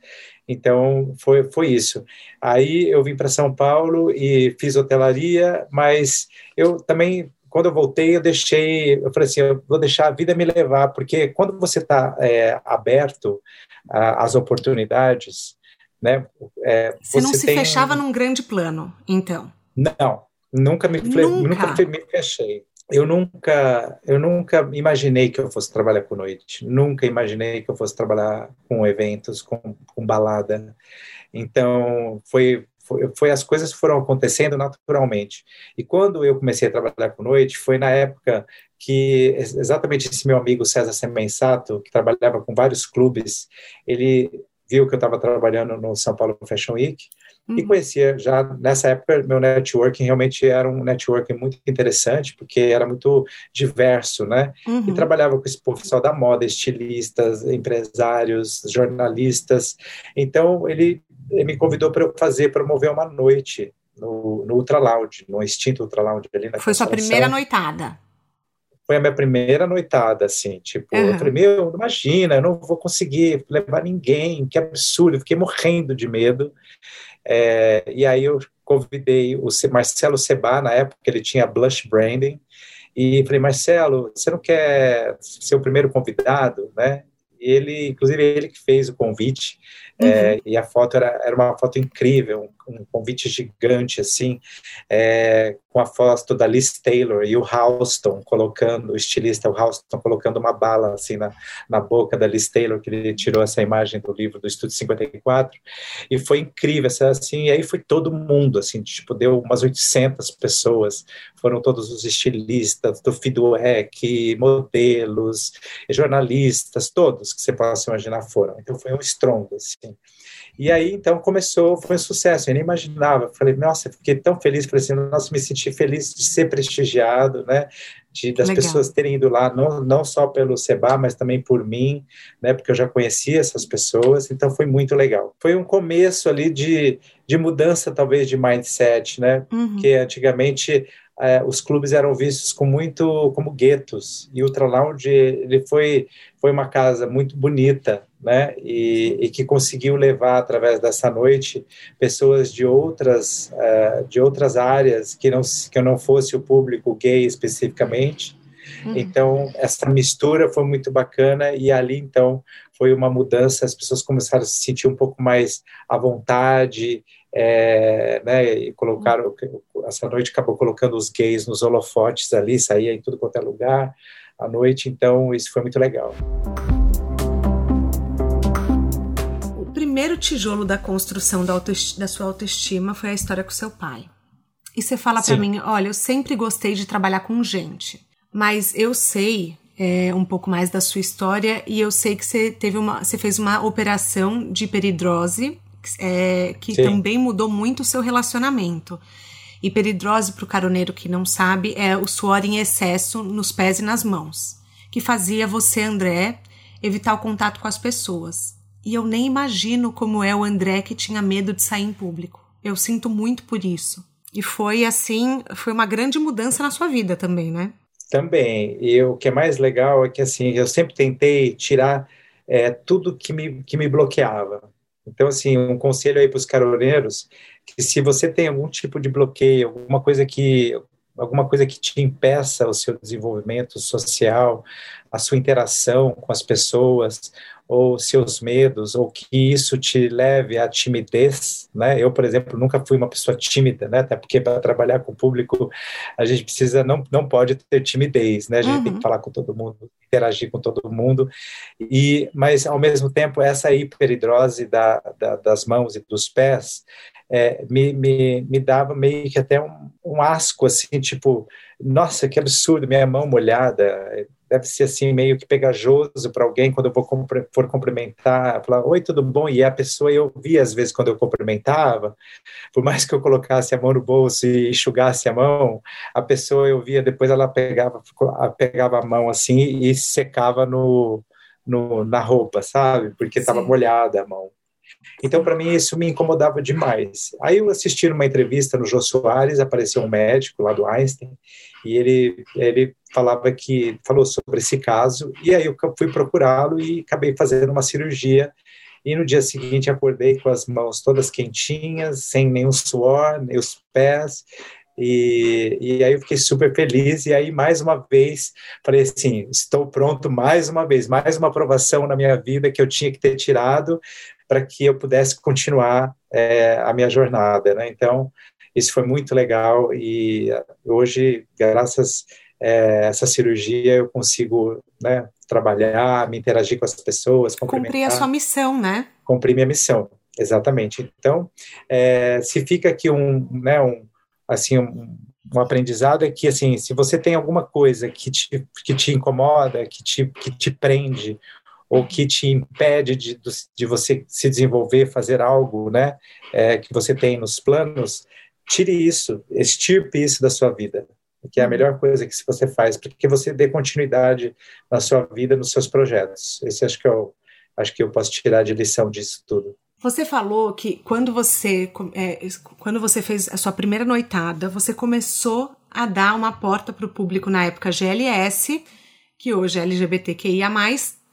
então, foi, foi isso. Aí eu vim para São Paulo e fiz hotelaria, mas eu também, quando eu voltei, eu deixei, eu falei assim, eu vou deixar a vida me levar, porque quando você está é, aberto às oportunidades, né?
É, você, você, não se tem... fechava num grande plano, então?
Não, nunca me, nunca. nunca me fechei eu nunca, eu nunca imaginei que eu fosse trabalhar com noite, nunca imaginei que eu fosse trabalhar com eventos, com, com balada. Então, foi, foi, foi, as coisas foram acontecendo naturalmente. E quando eu comecei a trabalhar com noite, foi na época que exatamente esse meu amigo César Semensato, que trabalhava com vários clubes, ele viu que eu estava trabalhando no São Paulo Fashion Week, Uhum. E conhecia já nessa época meu networking realmente era um networking muito interessante porque era muito diverso, né? Uhum. E trabalhava com esse pessoal da moda, estilistas, empresários, jornalistas. Então ele, ele me convidou para eu fazer promover uma noite no, no Ultra Lounge, no extinto Ultra Lounge ali na
Foi sua primeira noitada
foi a minha primeira noitada, assim, tipo, uhum. eu falei, meu, imagina, eu não vou conseguir levar ninguém, que absurdo, eu fiquei morrendo de medo, é, e aí eu convidei o Marcelo Seba, na época ele tinha Blush Branding, e falei, Marcelo, você não quer ser o primeiro convidado, né? Ele, inclusive, ele que fez o convite, uhum. é, e a foto era, era uma foto incrível, um, um convite gigante, assim, é, com a foto da Liz Taylor e o Houston colocando, o estilista, o Houston colocando uma bala assim na, na boca da Liz Taylor, que ele tirou essa imagem do livro do Estúdio 54, e foi incrível, assim, e aí foi todo mundo, assim, tipo, deu umas 800 pessoas, foram todos os estilistas do feedback, modelos, jornalistas, todos que você possa imaginar foram, então foi um estrondo, assim, e aí, então, começou, foi um sucesso, eu nem imaginava. Falei, nossa, fiquei tão feliz, falei assim, nossa, me senti feliz de ser prestigiado, né? De, das Legal. pessoas terem ido lá, não, não só pelo Seba, mas também por mim, né? Porque eu já conhecia essas pessoas, então foi muito legal. Foi um começo ali de, de mudança, talvez, de mindset, né? Uhum. Que antigamente é, os clubes eram vistos com muito como guetos e o Ultra Lounge ele foi foi uma casa muito bonita né e, e que conseguiu levar através dessa noite pessoas de outras uh, de outras áreas que não que não fosse o público gay especificamente uhum. então essa mistura foi muito bacana e ali então foi uma mudança as pessoas começaram a se sentir um pouco mais à vontade é, né, e colocaram, essa noite acabou colocando os gays nos holofotes ali, saía em tudo quanto é lugar à noite, então isso foi muito legal.
Primeiro tijolo da construção da, da sua autoestima foi a história com seu pai. E você fala para mim, olha, eu sempre gostei de trabalhar com gente, mas eu sei é, um pouco mais da sua história e eu sei que você teve uma, você fez uma operação de peridrose é, que Sim. também mudou muito o seu relacionamento. Hiperidrose, para o caroneiro que não sabe, é o suor em excesso nos pés e nas mãos, que fazia você, André, evitar o contato com as pessoas. E eu nem imagino como é o André que tinha medo de sair em público. Eu sinto muito por isso. E foi assim, foi uma grande mudança na sua vida também, né?
Também. E o que é mais legal é que assim, eu sempre tentei tirar é, tudo que me, que me bloqueava. Então, assim, um conselho aí para os caroneiros, que se você tem algum tipo de bloqueio, alguma coisa que alguma coisa que te impeça o seu desenvolvimento social, a sua interação com as pessoas, ou seus medos, ou que isso te leve à timidez, né? Eu, por exemplo, nunca fui uma pessoa tímida, né? Até porque para trabalhar com o público a gente precisa não não pode ter timidez, né? A gente uhum. tem que uhum. falar com todo mundo, interagir com todo mundo. E mas ao mesmo tempo essa hiperidrose da, da das mãos e dos pés é, me, me, me dava meio que até um, um asco assim, tipo, nossa, que absurdo, minha mão molhada, deve ser assim meio que pegajoso para alguém quando eu vou for cumprimentar, falar oi, tudo bom? E a pessoa eu via às vezes quando eu cumprimentava, por mais que eu colocasse a mão no bolso e enxugasse a mão, a pessoa eu via depois ela pegava pegava a mão assim e secava no, no na roupa, sabe? Porque estava molhada a mão. Então, para mim, isso me incomodava demais. Aí eu assisti uma entrevista no Jô Soares, apareceu um médico lá do Einstein, e ele, ele falava que, falou sobre esse caso, e aí eu fui procurá-lo e acabei fazendo uma cirurgia, e no dia seguinte acordei com as mãos todas quentinhas, sem nenhum suor, nem os pés, e, e aí eu fiquei super feliz, e aí mais uma vez falei assim, estou pronto mais uma vez, mais uma aprovação na minha vida que eu tinha que ter tirado, para que eu pudesse continuar é, a minha jornada, né? Então, isso foi muito legal e hoje, graças a é, essa cirurgia, eu consigo né, trabalhar, me interagir com as pessoas,
cumprir a sua missão, né?
Cumprir minha missão, exatamente. Então, é, se fica aqui um, né, um assim, um, um aprendizado é que, assim, se você tem alguma coisa que te, que te incomoda, que te, que te prende, ou que te impede de, de você se desenvolver, fazer algo, né, é, que você tem nos planos, tire isso, extirpe isso da sua vida, que é a uhum. melhor coisa que você faz, porque você dê continuidade na sua vida, nos seus projetos. Esse acho que eu acho que eu posso tirar de lição disso tudo.
Você falou que quando você é, quando você fez a sua primeira noitada, você começou a dar uma porta para o público na época GLS, que hoje é LGBTQIA+,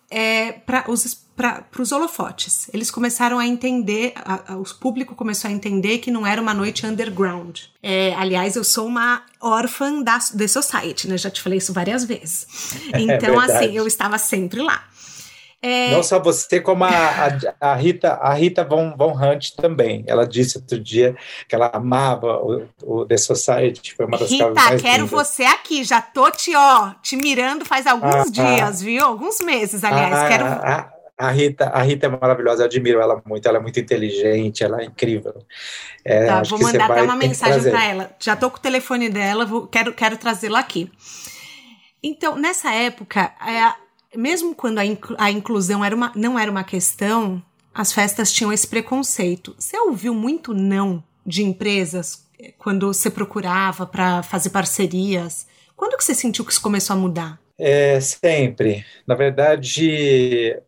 é, para os para os holofotes. Eles começaram a entender, a, a, o público começou a entender que não era uma noite underground. É, aliás, eu sou uma órfã da The Society, né? Já te falei isso várias vezes. É então, é assim, eu estava sempre lá.
É... Não só você, como a, a, a, Rita, a Rita Von, Von Hunt também. Ela disse outro dia que ela amava o, o The Society, foi uma das
Rita, mais quero lindas. você aqui, já tô te, ó, te mirando faz alguns ah, dias, ah, viu? Alguns meses, aliás.
Ah,
quero...
a, a, Rita, a Rita é maravilhosa, eu admiro ela muito, ela é muito inteligente, ela é incrível.
É, tá, vou mandar até uma mensagem para ela. Já tô com o telefone dela, vou, quero, quero trazê-la aqui. Então, nessa época, é, mesmo quando a, a inclusão era uma, não era uma questão, as festas tinham esse preconceito. Você ouviu muito não de empresas eh, quando você procurava para fazer parcerias? Quando que você sentiu que isso começou a mudar?
É, sempre. Na verdade,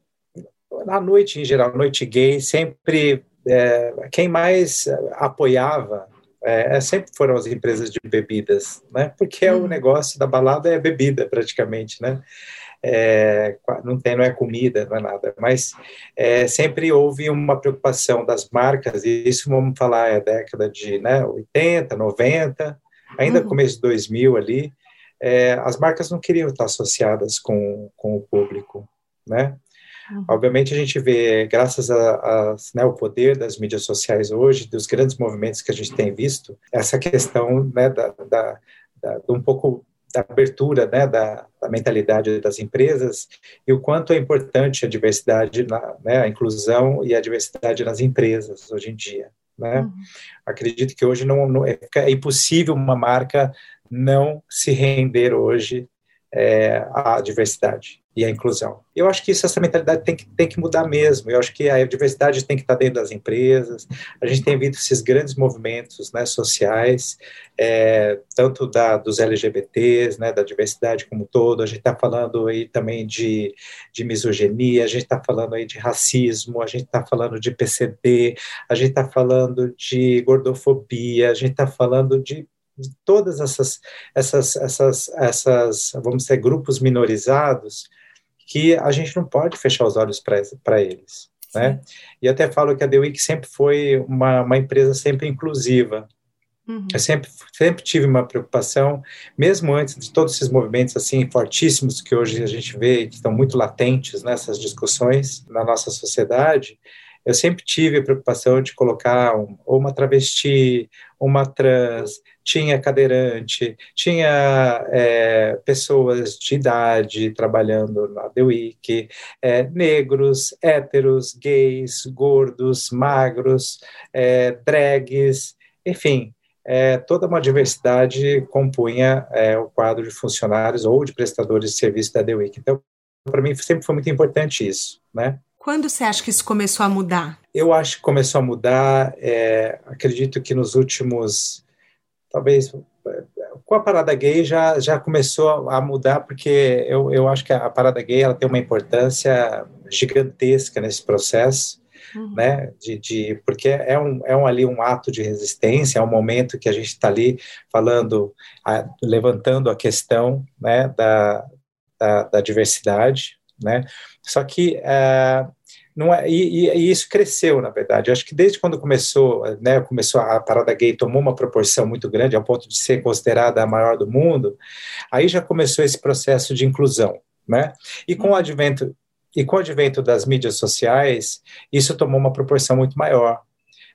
na noite em geral, noite gay, sempre é, quem mais apoiava é, sempre foram as empresas de bebidas, né? Porque hum. o negócio da balada é bebida praticamente, né? é, não tem, não é comida, não é nada, mas é, sempre houve uma preocupação das marcas, e isso vamos falar é década de né, 80, 90, ainda uhum. começo de 2000 ali, é, as marcas não queriam estar associadas com, com o público, né? Uhum. Obviamente a gente vê, graças ao né, poder das mídias sociais hoje, dos grandes movimentos que a gente tem visto, essa questão né, da, da, da, um pouco da abertura né, da, da, mentalidade das empresas e o quanto é importante a diversidade, na, né, a inclusão e a diversidade nas empresas hoje em dia. Né? Uhum. Acredito que hoje não, não é, é, impossível uma marca não se render hoje é, à diversidade e a inclusão. Eu acho que isso, essa mentalidade tem que, tem que mudar mesmo. Eu acho que a diversidade tem que estar dentro das empresas. A gente tem visto esses grandes movimentos né, sociais, é, tanto da, dos LGBTs, né, da diversidade como todo. A gente está falando aí também de, de misoginia, a gente está falando aí de racismo, a gente está falando de PCD, a gente está falando de gordofobia, a gente está falando de de todas essas, essas, essas, essas, vamos dizer, grupos minorizados que a gente não pode fechar os olhos para eles. Né? E até falo que a The Week sempre foi uma, uma empresa sempre inclusiva. Uhum. Eu sempre, sempre tive uma preocupação, mesmo antes de todos esses movimentos assim fortíssimos que hoje a gente vê, que estão muito latentes nessas discussões na nossa sociedade, eu sempre tive a preocupação de colocar um, uma travesti, uma trans, tinha cadeirante, tinha é, pessoas de idade trabalhando na The Week, é, negros, héteros, gays, gordos, magros, é, drags, enfim, é, toda uma diversidade compunha é, o quadro de funcionários ou de prestadores de serviço da The Week. Então, para mim sempre foi muito importante isso, né?
Quando você acha que isso começou a mudar?
Eu acho que começou a mudar, é, acredito que nos últimos, talvez, com a parada gay já, já começou a mudar, porque eu, eu acho que a parada gay ela tem uma importância gigantesca nesse processo, uhum. né, de, de, porque é um, é um ali um ato de resistência, é um momento que a gente está ali falando, a, levantando a questão, né, da, da, da diversidade, né? Só que uh, não é, e, e, isso cresceu, na verdade. Eu acho que desde quando começou, né, começou a parada gay tomou uma proporção muito grande, ao ponto de ser considerada a maior do mundo, aí já começou esse processo de inclusão, né? E com o advento e com o advento das mídias sociais, isso tomou uma proporção muito maior,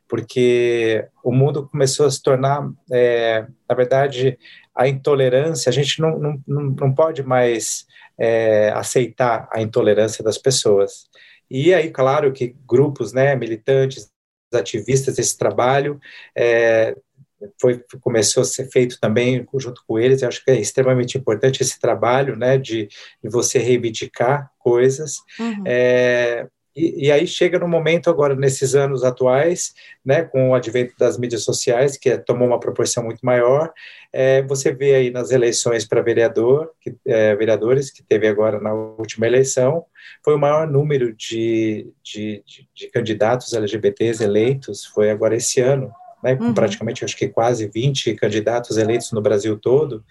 porque o mundo começou a se tornar, é, na verdade, a intolerância, a gente não, não, não pode mais é, aceitar a intolerância das pessoas. E aí, claro, que grupos né, militantes, ativistas, esse trabalho é, foi, começou a ser feito também junto com eles. Eu acho que é extremamente importante esse trabalho né, de, de você reivindicar coisas. Uhum. É, e, e, aí chega no momento agora, nesses anos atuais, né, com o advento das mídias sociais, que é, tomou uma proporção muito maior, é, você vê aí nas eleições para vereador, que, é, vereadores, que teve agora na última eleição, foi o maior número de, de, de, de candidatos LGBTs eleitos, foi agora esse ano, né, com uhum. praticamente acho que quase 20 candidatos eleitos no Brasil todo,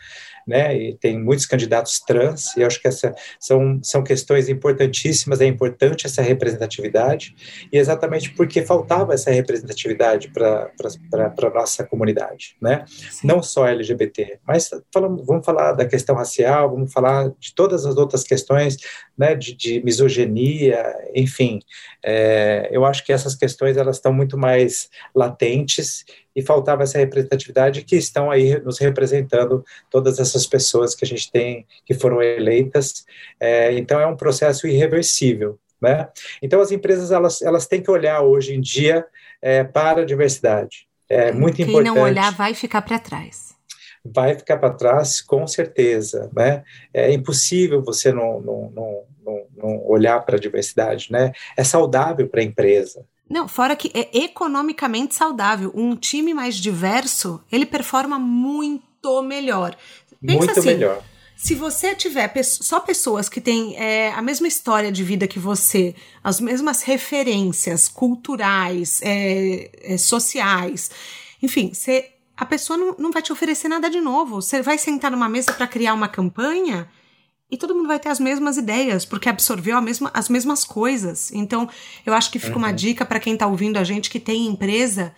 né, e tem muitos candidatos trans, e acho que essa são, são questões importantíssimas, é importante essa representatividade, e exatamente porque faltava essa representatividade para a nossa comunidade, né, Sim. não só LGBT, mas falamos, vamos falar da questão racial, vamos falar de todas as outras questões, né, de, de misoginia, enfim, é, eu acho que essas questões elas estão muito mais latentes e faltava essa representatividade que estão aí nos representando todas essas pessoas que a gente tem que foram eleitas. É, então é um processo irreversível. Né? Então as empresas elas, elas têm que olhar hoje em dia é, para a diversidade. É muito
Quem
importante.
Quem não olhar vai ficar para trás
vai ficar para trás com certeza, né? É impossível você não, não, não, não, não olhar para a diversidade, né? É saudável para a empresa,
não, fora que é economicamente saudável. Um time mais diverso, ele performa muito melhor.
Pensa muito assim, melhor.
Se você tiver só pessoas que têm é, a mesma história de vida que você, as mesmas referências culturais, é, é, sociais, enfim, você, a pessoa não, não vai te oferecer nada de novo. Você vai sentar numa mesa para criar uma campanha e todo mundo vai ter as mesmas ideias, porque absorveu mesma, as mesmas coisas. Então, eu acho que fica uhum. uma dica para quem está ouvindo a gente que tem empresa.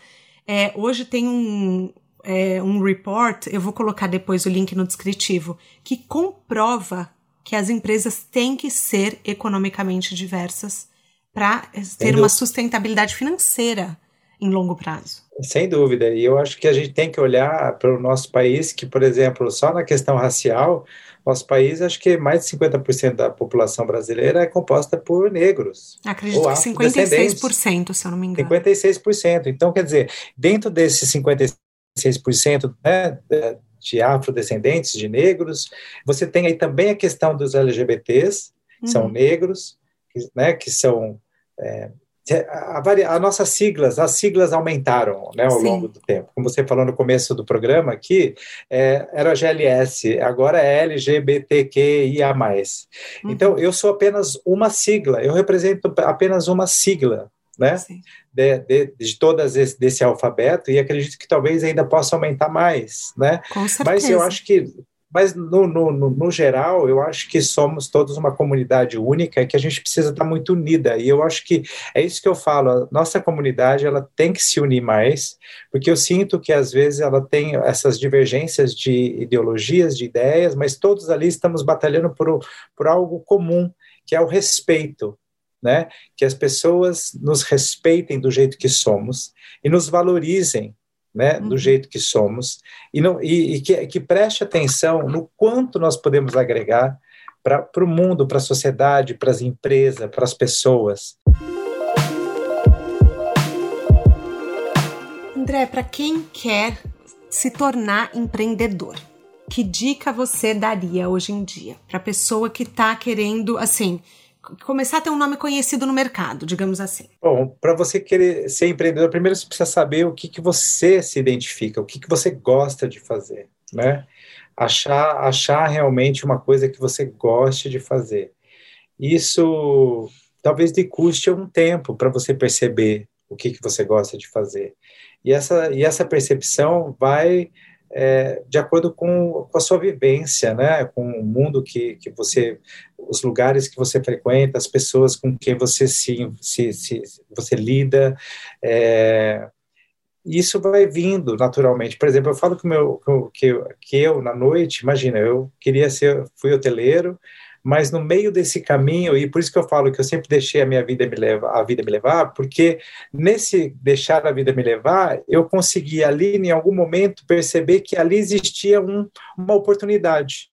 É, hoje tem um, é, um report, eu vou colocar depois o link no descritivo, que comprova que as empresas têm que ser economicamente diversas para ter uma sustentabilidade financeira em longo prazo.
Sem dúvida. E eu acho que a gente tem que olhar para o nosso país, que, por exemplo, só na questão racial, nosso país, acho que mais de 50% da população brasileira é composta por negros.
Acredito que 56%, se eu não me engano.
56%. Então, quer dizer, dentro desses 56% né, de afrodescendentes, de negros, você tem aí também a questão dos LGBTs, que uhum. são negros, né, que são é, a, a, a, nossas siglas, as siglas aumentaram né, ao Sim. longo do tempo. Como você falou no começo do programa aqui, é, era GLS, agora é LGBTQIA+. Uhum. Então, eu sou apenas uma sigla, eu represento apenas uma sigla, né? De, de, de, todas esse, desse alfabeto, e acredito que talvez ainda possa aumentar mais, né?
Com certeza.
Mas eu acho que mas, no, no, no, no, geral, eu acho que somos todos uma comunidade única que a gente precisa estar muito unida. E eu acho que é isso que eu falo, a nossa comunidade ela tem que se unir mais, porque eu sinto que, às vezes, ela tem essas divergências de ideologias, de ideias, mas todos ali estamos batalhando por, por algo comum, que é o respeito. Né? Que as pessoas nos respeitem do jeito que somos e nos valorizem né, uhum. do jeito que somos, e, não, e, e que, que, preste atenção no quanto nós podemos agregar para o mundo, para a sociedade, para as empresas, para as pessoas.
André, para quem quer se tornar empreendedor. Que dica você daria hoje em dia para pessoa que está querendo, assim, começar a ter um nome conhecido no mercado, digamos assim?
Bom, para você querer ser empreendedor, primeiro você precisa saber o que, que você se identifica, o que, que você gosta de fazer, né? Achar, achar realmente uma coisa que você goste de fazer. Isso talvez lhe custe um tempo para você perceber o que, que você gosta de fazer. E essa, e essa percepção vai é, de acordo com, com, a sua vivência, né, com o mundo que, que você, os lugares que você frequenta, as pessoas com quem você se, se, se você lida, é, isso vai vindo naturalmente. Por exemplo, eu falo que, meu, que, que eu, na noite, imagina, eu queria ser, fui hoteleiro, mas no meio desse caminho, e por isso que eu falo que eu sempre deixei a minha vida me levar, a vida me levar, porque nesse deixar a vida me levar, eu consegui ali, em algum momento, perceber que ali existia um, uma oportunidade.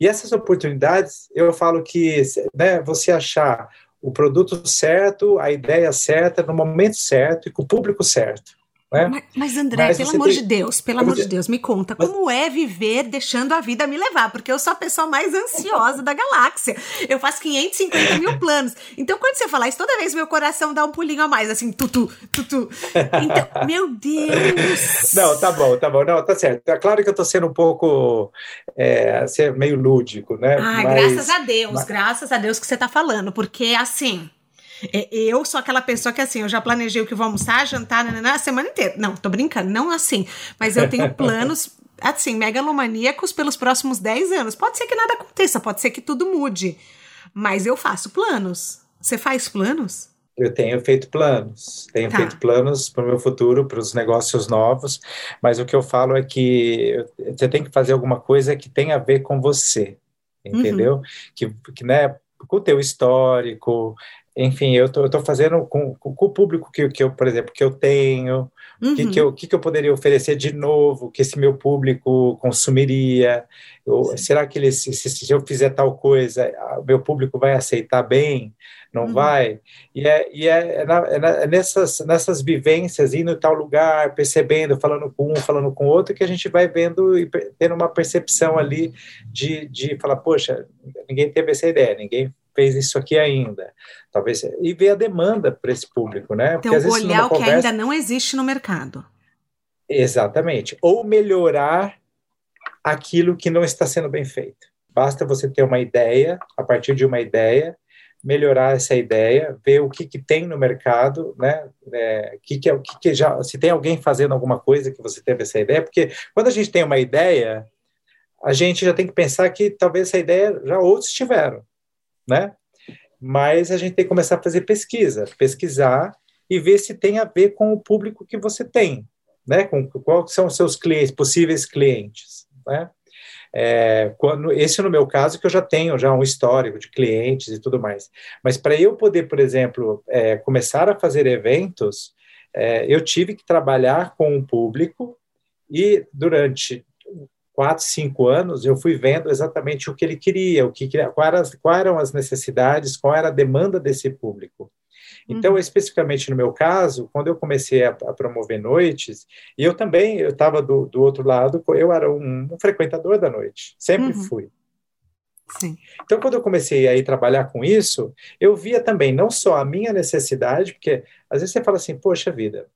E essas oportunidades, eu falo que né, você achar o produto certo, a ideia certa, no momento certo e com o público certo.
Né? Mas, mas, André, mas pelo amor tem... de Deus, pelo amor de Deus, me conta, mas... como é viver deixando a vida me levar? Porque eu sou a pessoa mais ansiosa da galáxia. Eu faço 550 mil planos. Então, quando você falar isso, toda vez meu coração dá um pulinho a mais, assim, tutu, tutu. Então, meu Deus!
Não, tá bom, tá bom. Não, tá certo. É claro que eu tô sendo um pouco é, meio lúdico, né?
Ah, graças a Deus, graças a Deus que você tá falando, porque assim eu sou aquela pessoa que, assim, eu já planejei o que vou almoçar, jantar, nanana, a semana inteira. Não, tô brincando, não assim. Mas eu tenho planos, assim, megalomaníacos pelos próximos 10 anos. Pode ser que nada aconteça, pode ser que tudo mude. Mas eu faço planos. Você faz planos?
Eu tenho feito planos, tenho tá. feito planos para o meu futuro, para os negócios novos, mas o que eu falo é que você tem que fazer alguma coisa que tenha a ver com você, entendeu? Uhum. Que, que, né, com o teu histórico, enfim, eu tô, eu tô fazendo com, com, com, o público que, que eu, por exemplo, que eu tenho, o uhum. que, que, eu, que, que eu poderia oferecer de novo, que esse meu público consumiria, eu, será que ele, se, se, eu fizer tal coisa, o meu público vai aceitar bem, não uhum. vai? E é, e é, é, na, é, nessas, nessas vivências, indo em tal lugar, percebendo, falando com um, falando com outro, que a gente vai vendo e tendo uma percepção ali de, de falar, poxa, ninguém teve essa ideia, ninguém fez isso aqui ainda. Talvez e ver a demanda para esse público, né?
Porque, então, olhar o conversa... que ainda não existe no mercado.
Exatamente. Ou melhorar aquilo que não está sendo bem feito. Basta você ter uma ideia, a partir de uma ideia, melhorar essa ideia, ver o que, que tem no mercado, né? É, que que, é, que, que já, se tem alguém fazendo alguma coisa que você teve essa ideia, porque quando a gente tem uma ideia, a gente já tem que pensar que talvez essa ideia já outros tiveram né? Mas a gente tem que começar a fazer pesquisa, pesquisar e ver se tem a ver com o público que você tem, né? Com quais são os seus clientes, possíveis clientes, né? É, quando, esse no meu caso que eu já tenho já um histórico de clientes e tudo mais. Mas para eu poder, por exemplo, é, começar a fazer eventos, é, eu tive que trabalhar com um público e durante quatro, cinco anos, eu fui vendo exatamente o que ele queria, o que quais, eram as, quais eram as necessidades, qual era a demanda desse público. Então, uhum. especificamente no meu caso, quando eu comecei a, a promover noites, e eu também, eu estava do, do outro lado, eu era um, um frequentador da noite, sempre uhum. fui. Sim. Então, quando eu comecei a ir trabalhar com isso, eu via também não só a minha necessidade, porque às vezes você fala assim, poxa vida,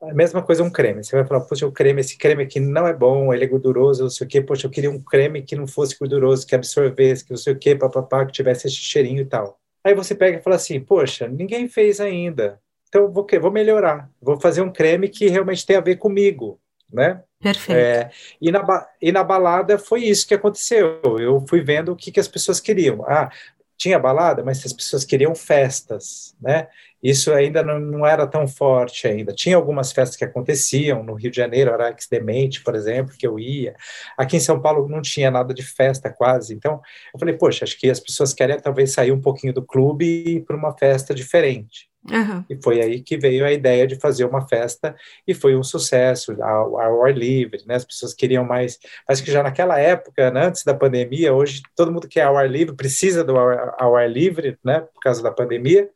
a mesma coisa um creme. Você vai falar, poxa, o creme, esse creme aqui não é bom, ele é gorduroso, não sei o quê. Poxa, eu queria um creme que não fosse gorduroso, que absorvesse, que não sei o quê, papapá, que tivesse esse cheirinho e tal. Aí você pega e fala assim, poxa, ninguém fez ainda. Então, vou, vou melhorar. Vou fazer um creme que realmente tem a ver comigo, né?
Perfeito. É,
e, na, e na balada foi isso que aconteceu. Eu fui vendo o que, que as pessoas queriam. Ah, tinha balada, mas as pessoas queriam festas, né? isso ainda não, não, era tão forte ainda. Tinha algumas festas que aconteciam no Rio de Janeiro, Arax Demente, por exemplo, que eu ia. Aqui em São Paulo não tinha nada de festa quase. Então, eu falei, poxa, acho que as pessoas querem talvez sair um pouquinho do clube e ir para uma festa diferente. Uhum. E foi aí que veio a ideia de fazer uma festa e foi um sucesso ao, ao ar livre, né? As pessoas queriam mais, mas que já naquela época, né, antes da pandemia, hoje todo mundo quer ao ar livre, precisa do ao, ao ar livre, né? Por causa da pandemia.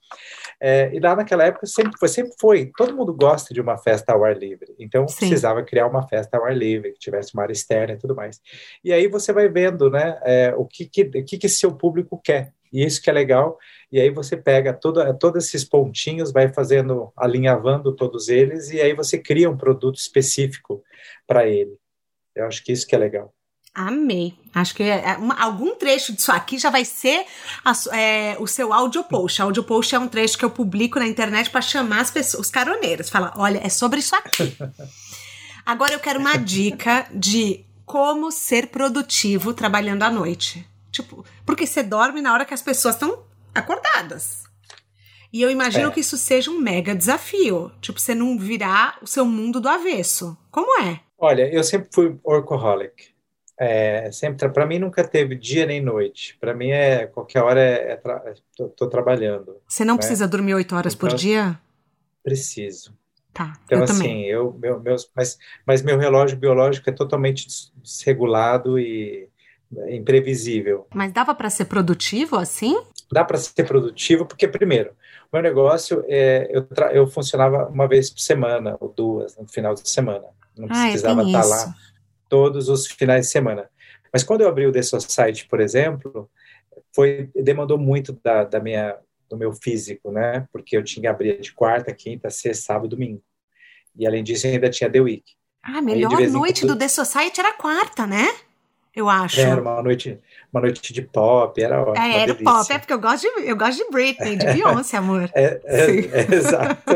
É, e lá naquela época sempre foi, sempre foi. Todo mundo gosta de uma festa ao ar livre. Então Sim. precisava criar uma festa ao ar livre, que tivesse uma área externa e tudo mais. E aí você vai vendo, né, é, o que que, que que seu público quer. E isso que é legal. E aí você pega todo, todos esses pontinhos, vai fazendo, alinhavando todos eles, e aí você cria um produto específico para ele. Eu acho que isso que é legal.
Amei. Acho que é, é, uma, algum trecho disso aqui já vai ser a, é, o seu audio post. Audio post é um trecho que eu publico na internet para chamar as pessoas, os caroneiros. Fala, olha, é sobre isso aqui. Agora eu quero uma dica de como ser produtivo trabalhando à noite. Tipo, porque você dorme na hora que as pessoas estão acordadas. E eu imagino é. que isso seja um mega desafio. Tipo, você não virar o seu mundo do avesso. Como é?
Olha, eu sempre fui workaholic. É, sempre para mim nunca teve dia nem noite. Para mim é qualquer hora é, é tra tô, tô, trabalhando.
Você não né? precisa dormir oito horas então, por dia?
Preciso.
Tá.
Então
eu
assim,
também.
eu meu, meus, mas, mas meu relógio biológico é totalmente desregulado e imprevisível.
Mas dava para ser produtivo assim?
Dá para ser produtivo porque primeiro, meu negócio é eu, eu funcionava uma vez por semana ou duas no final de semana. Não ah, precisava estar lá todos os finais de semana. Mas quando eu abri o The Society, por exemplo, foi demandou muito da, da minha do meu físico, né? Porque eu tinha que abrir de quarta, quinta, sexta, sábado, domingo. E além disso, ainda tinha The Week.
Ah, melhor noite quando... do The Society era quarta, né? Eu acho.
Era uma noite, uma noite de pop, era ótimo.
É, era delícia. pop, é porque eu gosto de, eu gosto de Britney, de Beyoncé, amor.
É, é, é exato.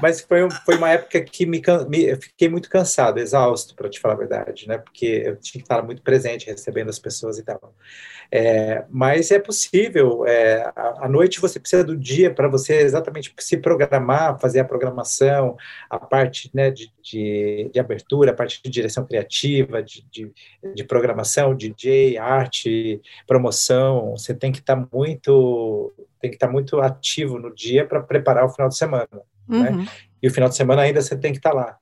Mas foi, foi uma época que me, me eu fiquei muito cansado, exausto, para te falar a verdade, né? Porque eu tinha que estar muito presente, recebendo as pessoas e tal. É, mas é possível. É, à noite você precisa do dia para você exatamente se programar, fazer a programação, a parte né, de, de, de abertura, a parte de direção criativa, de, de, de programação, DJ, arte, promoção. Você tem que estar tá muito tem que estar tá muito ativo no dia para preparar o final de semana. Né? Uhum. Né? E o final de semana ainda você tem que estar tá lá.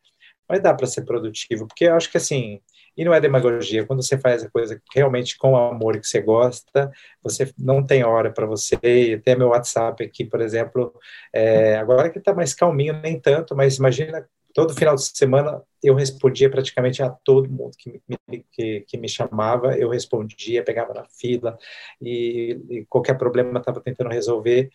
Mas dá para ser produtivo, porque eu acho que assim, e não é demagogia, quando você faz a coisa realmente com amor que você gosta, você não tem hora para você. E até meu WhatsApp aqui, por exemplo, é, agora que está mais calminho, nem tanto, mas imagina todo final de semana eu respondia praticamente a todo mundo que me, que, que me chamava, eu respondia, pegava na fila e, e qualquer problema estava tentando resolver.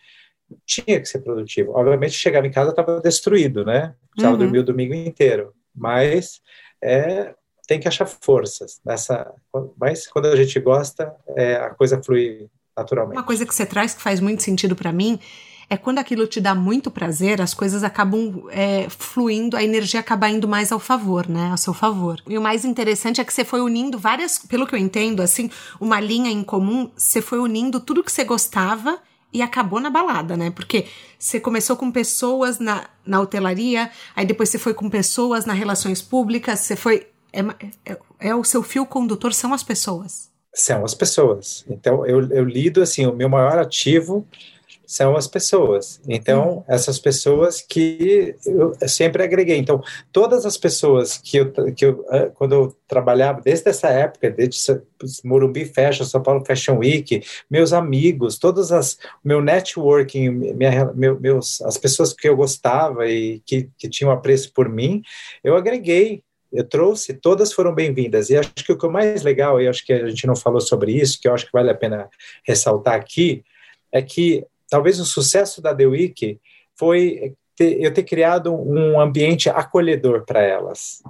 Tinha que ser produtivo. Obviamente, chegava em casa estava destruído, né? Precisava uhum. dormir o domingo inteiro, mas é, tem que achar forças nessa. Mas quando a gente gosta, é, a coisa flui naturalmente.
Uma coisa que você traz que faz muito sentido para mim é quando aquilo te dá muito prazer, as coisas acabam é, fluindo, a energia acaba indo mais ao favor, né? Ao seu favor. E o mais interessante é que você foi unindo várias, pelo que eu entendo, assim, uma linha em comum, você foi unindo tudo que você gostava e acabou na balada, né? Porque você começou com pessoas na, na hotelaria, aí depois você foi com pessoas nas relações públicas, você foi. É, é, é o seu fio condutor, são as pessoas.
São as pessoas. Então, eu, eu lido assim, o meu maior ativo são as pessoas. Então, uhum. essas pessoas que eu sempre agreguei. Então, todas as pessoas que eu, que eu ah, quando eu trabalhava, desde essa época, desde Morumbi Fashion, São Paulo Fashion Week, meus amigos, todas as, meu networking, minha, meu, meus, as pessoas que eu gostava e que, que tinham apreço por mim, eu agreguei eu trouxe, todas foram bem-vindas. E acho que o que é mais legal, e acho que a gente não falou sobre isso, que eu acho que vale a pena ressaltar aqui, é que talvez o sucesso da The Week foi ter, eu ter criado um ambiente acolhedor para elas.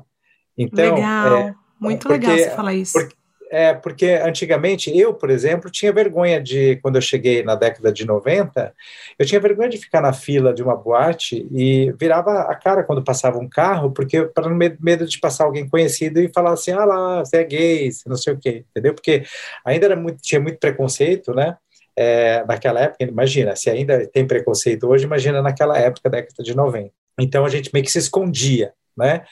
Então, legal, é, muito porque, legal você falar isso.
Porque, é, porque antigamente eu, por exemplo, tinha vergonha de, quando eu cheguei na década de 90, eu tinha vergonha de ficar na fila de uma boate e virava a cara quando passava um carro, porque para medo de passar alguém conhecido e falar assim, ah lá, você é gay, você não sei o quê, entendeu? Porque ainda era muito, tinha muito preconceito, né? É, naquela época, imagina, se ainda tem preconceito hoje, imagina naquela época, década de 90. Então a gente meio que se escondia, né?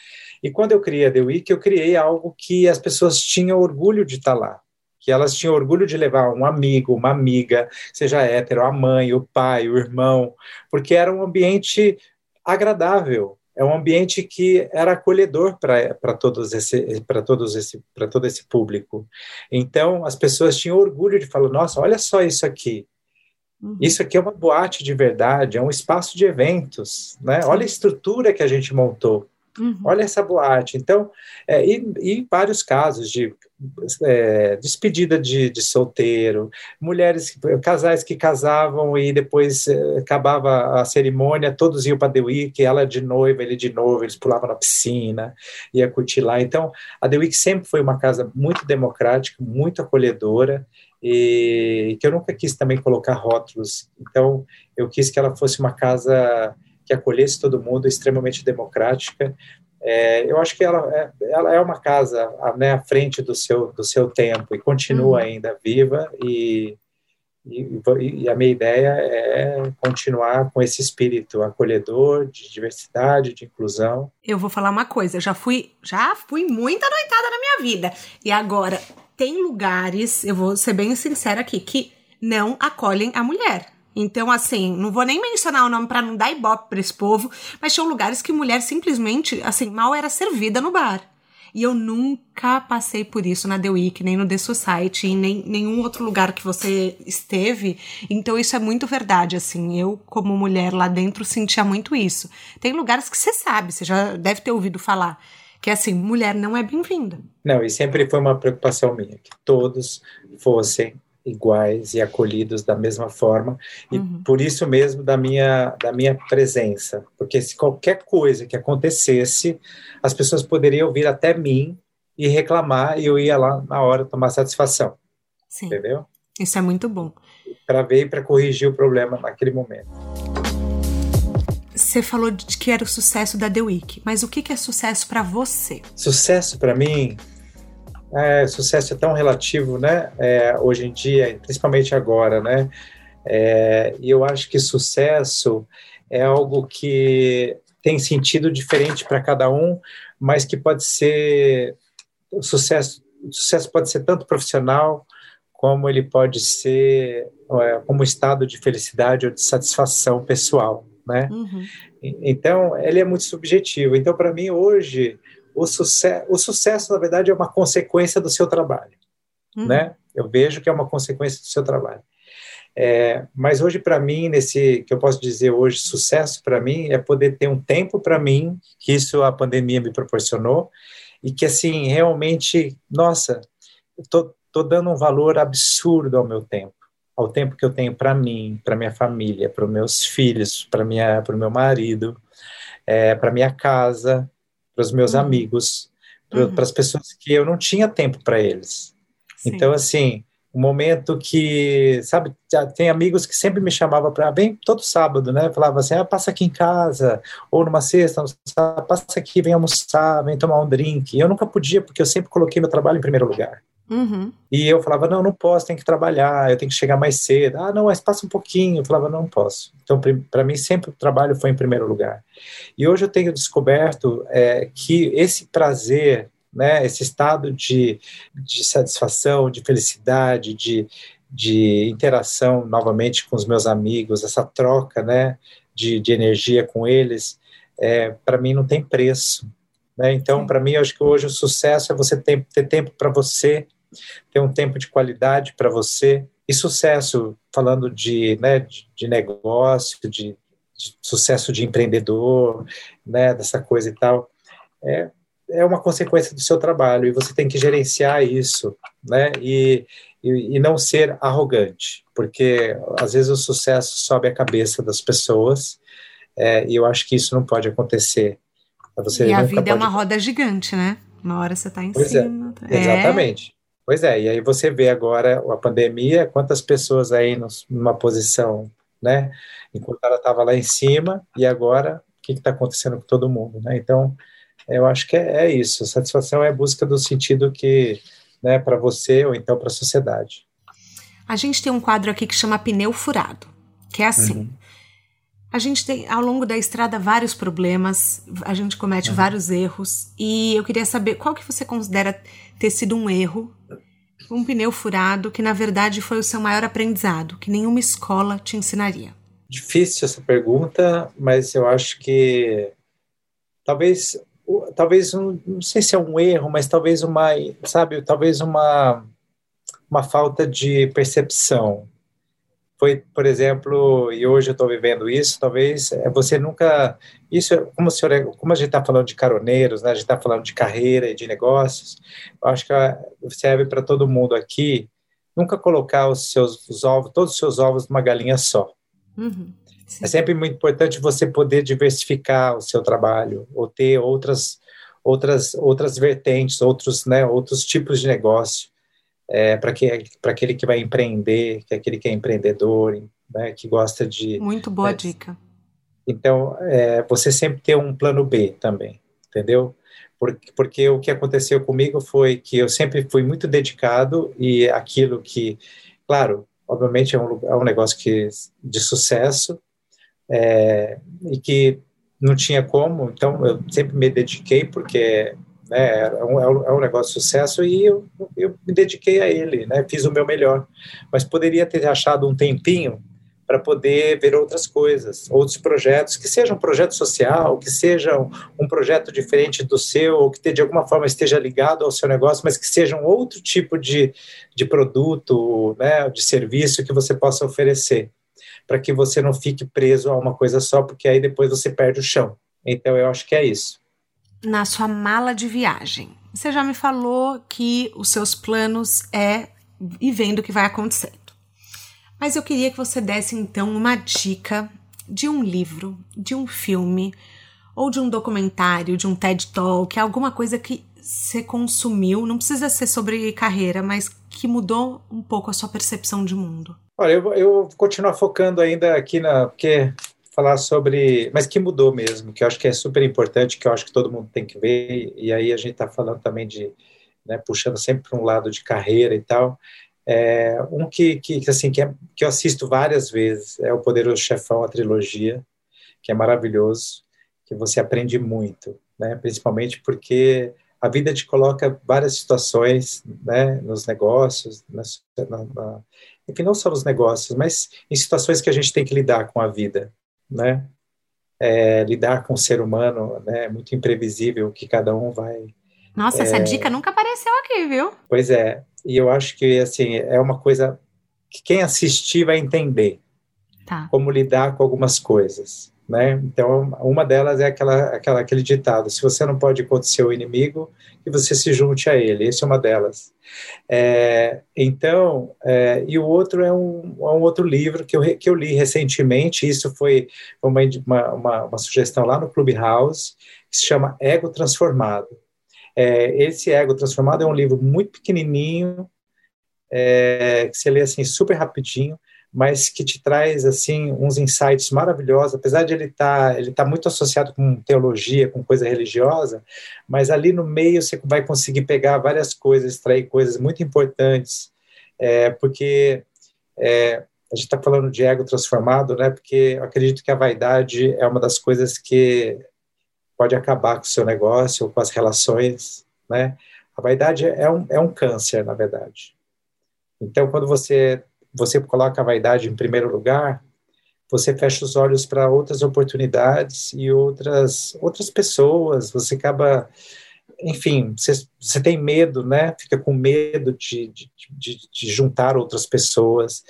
E quando eu criei a The Week, eu criei algo que as pessoas tinham orgulho de estar lá, que elas tinham orgulho de levar um amigo, uma amiga, seja hétero, a mãe, o pai, o irmão, porque era um ambiente agradável, é um ambiente que era acolhedor para todos esse para todos esse para todo esse público. Então as pessoas tinham orgulho de falar, nossa, olha só isso aqui. Uhum. Isso aqui é uma boate de verdade, é um espaço de eventos, né? Olha a estrutura que a gente montou. Uhum. Olha essa boate. Então, é, e, e vários casos de é, despedida de, de, solteiro, mulheres, casais que casavam e depois é, acabava a cerimônia, todos iam para The Week, ela de noiva, ele de novo, eles pulavam na piscina, ia curtir lá. Então, a The Week sempre foi uma casa muito democrática, muito acolhedora, e que eu nunca quis também colocar rótulos. Então, eu quis que ela fosse uma casa que acolhesse todo mundo, extremamente democrática. É, eu acho que ela é, ela é uma casa né, à frente do seu, do seu tempo e continua uhum. ainda viva e, e, e, a minha ideia é continuar com esse espírito acolhedor, de diversidade, de inclusão.
Eu vou falar uma coisa, já fui, já fui muita noitada na minha vida. E agora, tem lugares, eu vou ser bem sincera aqui, que não acolhem a mulher. Então, assim, não vou nem mencionar o nome para não dar ibope para esse povo, mas tinham lugares que mulher simplesmente, assim, mal era servida no bar. E eu nunca passei por isso na The Week, nem no The Society, nem nenhum outro lugar que você esteve. Então isso é muito verdade, assim. Eu, como mulher lá dentro, sentia muito isso. Tem lugares que você sabe, você já deve ter ouvido falar, que assim, mulher não é bem-vinda.
Não, e sempre foi uma preocupação minha, que todos fossem iguais e acolhidos da mesma forma e uhum. por isso mesmo da minha da minha presença porque se qualquer coisa que acontecesse as pessoas poderiam vir até mim e reclamar e eu ia lá na hora tomar satisfação Sim. entendeu
isso é muito bom
para ver e para corrigir o problema naquele momento
você falou de que era o sucesso da The Week, mas o que é sucesso para você?
Sucesso para mim é, sucesso é tão relativo, né? É, hoje em dia, principalmente agora, né? É, e eu acho que sucesso é algo que tem sentido diferente para cada um, mas que pode ser sucesso. Sucesso pode ser tanto profissional como ele pode ser é, como estado de felicidade ou de satisfação pessoal, né? Uhum. Então, ele é muito subjetivo. Então, para mim hoje o, sucesso, o sucesso, na verdade, é uma consequência do seu trabalho, uhum. né? Eu vejo que é uma consequência do seu trabalho. É, mas hoje, para mim, nesse que eu posso dizer hoje, sucesso para mim é poder ter um tempo para mim, que isso a pandemia me proporcionou, e que, assim, realmente, nossa, tô, tô dando um valor absurdo ao meu tempo, ao tempo que eu tenho para mim, para minha família, para meus filhos, para o meu marido, é, para minha casa, para os meus uhum. amigos, para uhum. as pessoas que eu não tinha tempo para eles. Sim. Então, assim, o um momento que, sabe, tem amigos que sempre me chamavam para, bem, todo sábado, né? Falava assim, ah, passa aqui em casa, ou numa sexta, passa aqui, vem almoçar, vem tomar um drink. E eu nunca podia, porque eu sempre coloquei meu trabalho em primeiro lugar. Uhum. E eu falava, não, não posso, tem que trabalhar, eu tenho que chegar mais cedo. Ah, não, mas passa um pouquinho. Eu falava, não, não posso. Então, para mim, sempre o trabalho foi em primeiro lugar. E hoje eu tenho descoberto é, que esse prazer, né, esse estado de, de satisfação, de felicidade, de, de interação novamente com os meus amigos, essa troca né, de, de energia com eles, é, para mim não tem preço. Né? Então, para mim, eu acho que hoje o sucesso é você ter, ter tempo para você, ter um tempo de qualidade para você. E sucesso, falando de, né, de, de negócio, de, de, sucesso de empreendedor, né, dessa coisa e tal, é, é uma consequência do seu trabalho e você tem que gerenciar isso, né, e, e, e não ser arrogante, porque às vezes o sucesso sobe a cabeça das pessoas é, e eu acho que isso não pode acontecer.
Você e a vida é pode... é uma roda gigante, né? Uma hora você está em
pois
é, cima.
É. Exatamente. Pois é, e aí você vê agora a pandemia, quantas pessoas aí numa posição, né? Enquanto ela estava lá em cima, e agora o que está acontecendo com todo mundo, né? Então, eu acho que é, é isso. Satisfação é a busca do sentido que, né, para você ou então para a sociedade.
A gente tem um quadro aqui que chama pneu furado, que é assim. Uhum. A gente tem ao longo da estrada vários problemas, a gente comete uhum. vários erros e eu queria saber qual que você considera ter sido um erro um pneu furado que na verdade foi o seu maior aprendizado, que nenhuma escola te ensinaria?
Difícil essa pergunta, mas eu acho que talvez talvez não sei se é um erro, mas talvez uma, sabe, talvez uma uma falta de percepção. Foi, por exemplo, e hoje eu estou vivendo isso, talvez é você nunca, isso, é, como, senhor, é, como a gente está falando de caroneiros, né, a gente está falando de carreira e de negócios, eu acho que serve para todo mundo aqui, nunca colocar os seus os ovos, todos os seus ovos numa galinha só. Uhum, é sempre muito importante você poder diversificar o seu trabalho, ou ter outras, outras, outras vertentes, outros, né, outros tipos de negócio é, para que, aquele que vai empreender, que é aquele que é empreendedor, né, que gosta de.
Muito boa né, dica.
Então, é, você sempre ter um plano B também, entendeu? Porque, porque o que aconteceu comigo foi que eu sempre fui muito dedicado e aquilo que, claro, obviamente é um, é um negócio que, de sucesso é, e que não tinha como, então eu sempre me dediquei porque né? É um, é um negócio de sucesso e eu, eu me dediquei a ele, né? Fiz o meu melhor, mas poderia ter achado um tempinho para poder ver outras coisas, outros projetos, que sejam um projeto social, que sejam um projeto diferente do seu, ou que de alguma forma esteja ligado ao seu negócio, mas que seja um outro tipo de, de produto, né, de serviço que você possa oferecer, para que você não fique preso a uma coisa só, porque aí depois você perde o chão. Então eu acho que é isso
na sua mala de viagem. Você já me falou que os seus planos é ir vendo o que vai acontecendo. Mas eu queria que você desse então uma dica de um livro, de um filme, ou de um documentário, de um TED Talk, alguma coisa que você consumiu, não precisa ser sobre carreira, mas que mudou um pouco a sua percepção de mundo.
Olha, eu, eu vou continuar focando ainda aqui na. Porque falar sobre, mas que mudou mesmo, que eu acho que é super importante, que eu acho que todo mundo tem que ver, e aí a gente está falando também de, né, puxando sempre para um lado de carreira e tal, é, um que, que, assim, que, é, que eu assisto várias vezes é o Poderoso Chefão, a trilogia, que é maravilhoso, que você aprende muito, né, principalmente porque a vida te coloca várias situações, né, nos negócios, na, na, enfim, não só nos negócios, mas em situações que a gente tem que lidar com a vida, né? É, lidar com o ser humano, né? É muito imprevisível que cada um vai.
Nossa, é... essa dica nunca apareceu aqui, viu?
Pois é, e eu acho que assim é uma coisa que quem assistir vai entender tá. como lidar com algumas coisas né? Então, uma delas é aquela, aquela, aquele ditado: se você não pode contra o inimigo, que você se junte a ele. Essa é uma delas. É, então, é, e o outro é um, é um outro livro que eu, que eu li recentemente. Isso foi uma, uma, uma sugestão lá no Clubhouse, que se chama Ego Transformado. É, esse Ego Transformado é um livro muito pequenininho, é, que você lê assim super rapidinho, mas que te traz assim uns insights maravilhosos, apesar de ele estar tá, ele tá muito associado com teologia, com coisa religiosa, mas ali no meio você vai conseguir pegar várias coisas, extrair coisas muito importantes, é, porque é, a gente está falando de ego transformado, né? Porque eu acredito que a vaidade é uma das coisas que pode acabar com o seu negócio, com as relações, né? A vaidade é um, é um câncer, na verdade. Então, quando você você coloca a vaidade em primeiro lugar, você fecha os olhos para outras oportunidades e outras outras pessoas, você acaba enfim, você, você tem medo, né? Fica com medo de, de, de, de juntar outras pessoas,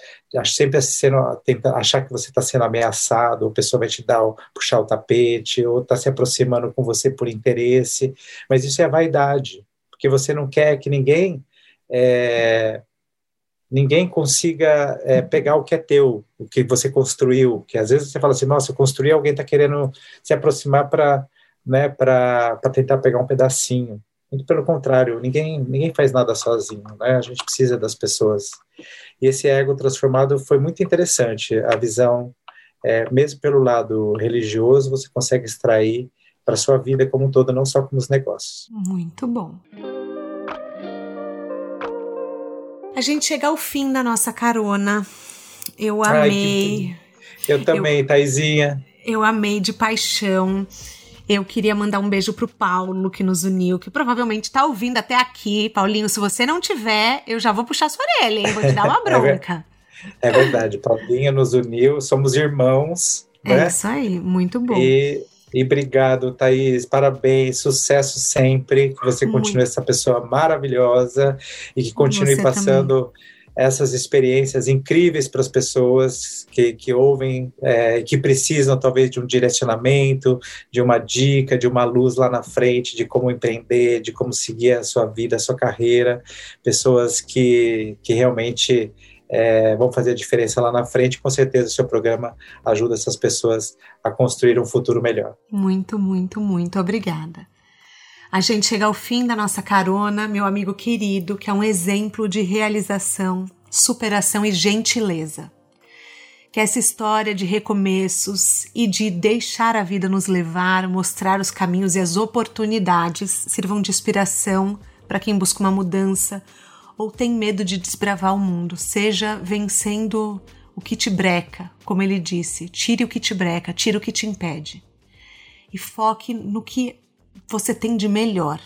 sempre sendo, tenta achar que você está sendo ameaçado, ou a pessoa vai te dar, puxar o tapete, ou está se aproximando com você por interesse, mas isso é vaidade, porque você não quer que ninguém é, ninguém consiga é, pegar o que é teu, o que você construiu, que às vezes você fala assim, nossa, eu construí, alguém está querendo se aproximar para né, tentar pegar um pedacinho. Muito pelo contrário, ninguém, ninguém faz nada sozinho, né? A gente precisa das pessoas. E esse ego transformado foi muito interessante. A visão, é, mesmo pelo lado religioso, você consegue extrair para sua vida como um todo, não só como os negócios.
Muito bom. A gente chega ao fim da nossa carona. Eu amei. Ai,
eu também, eu, Taizinha.
Eu amei de paixão. Eu queria mandar um beijo pro Paulo, que nos uniu, que provavelmente tá ouvindo até aqui. Paulinho, se você não tiver, eu já vou puxar sua orelha, hein? Vou te dar uma é bronca.
é, verdade, Paulinho nos uniu, somos irmãos.
É né? isso aí, muito bom.
E e obrigado, Thaís. Parabéns, sucesso sempre. Que você continue essa pessoa maravilhosa e que continue passando essas experiências incríveis para as pessoas que, que ouvem, é, que precisam talvez de um direcionamento, de uma dica, de uma luz lá na frente, de como empreender, de como seguir a sua vida, a sua carreira, pessoas que, que realmente é, vão fazer a diferença lá na frente. Com certeza, seu programa ajuda essas pessoas a construir um futuro melhor.
Muito, muito, muito obrigada. A gente chega ao fim da nossa carona, meu amigo querido, que é um exemplo de realização, superação e gentileza. Que essa história de recomeços e de deixar a vida nos levar, mostrar os caminhos e as oportunidades sirvam de inspiração para quem busca uma mudança ou tem medo de desbravar o mundo, seja vencendo o que te breca, como ele disse, tire o que te breca, tire o que te impede. E foque no que você tem de melhor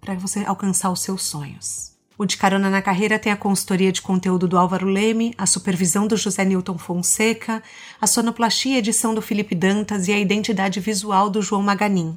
para você alcançar os seus sonhos. O De Carona na Carreira tem a consultoria de conteúdo do Álvaro Leme, a supervisão do José Newton Fonseca, a sonoplastia edição do Felipe Dantas e a identidade visual do João Maganin.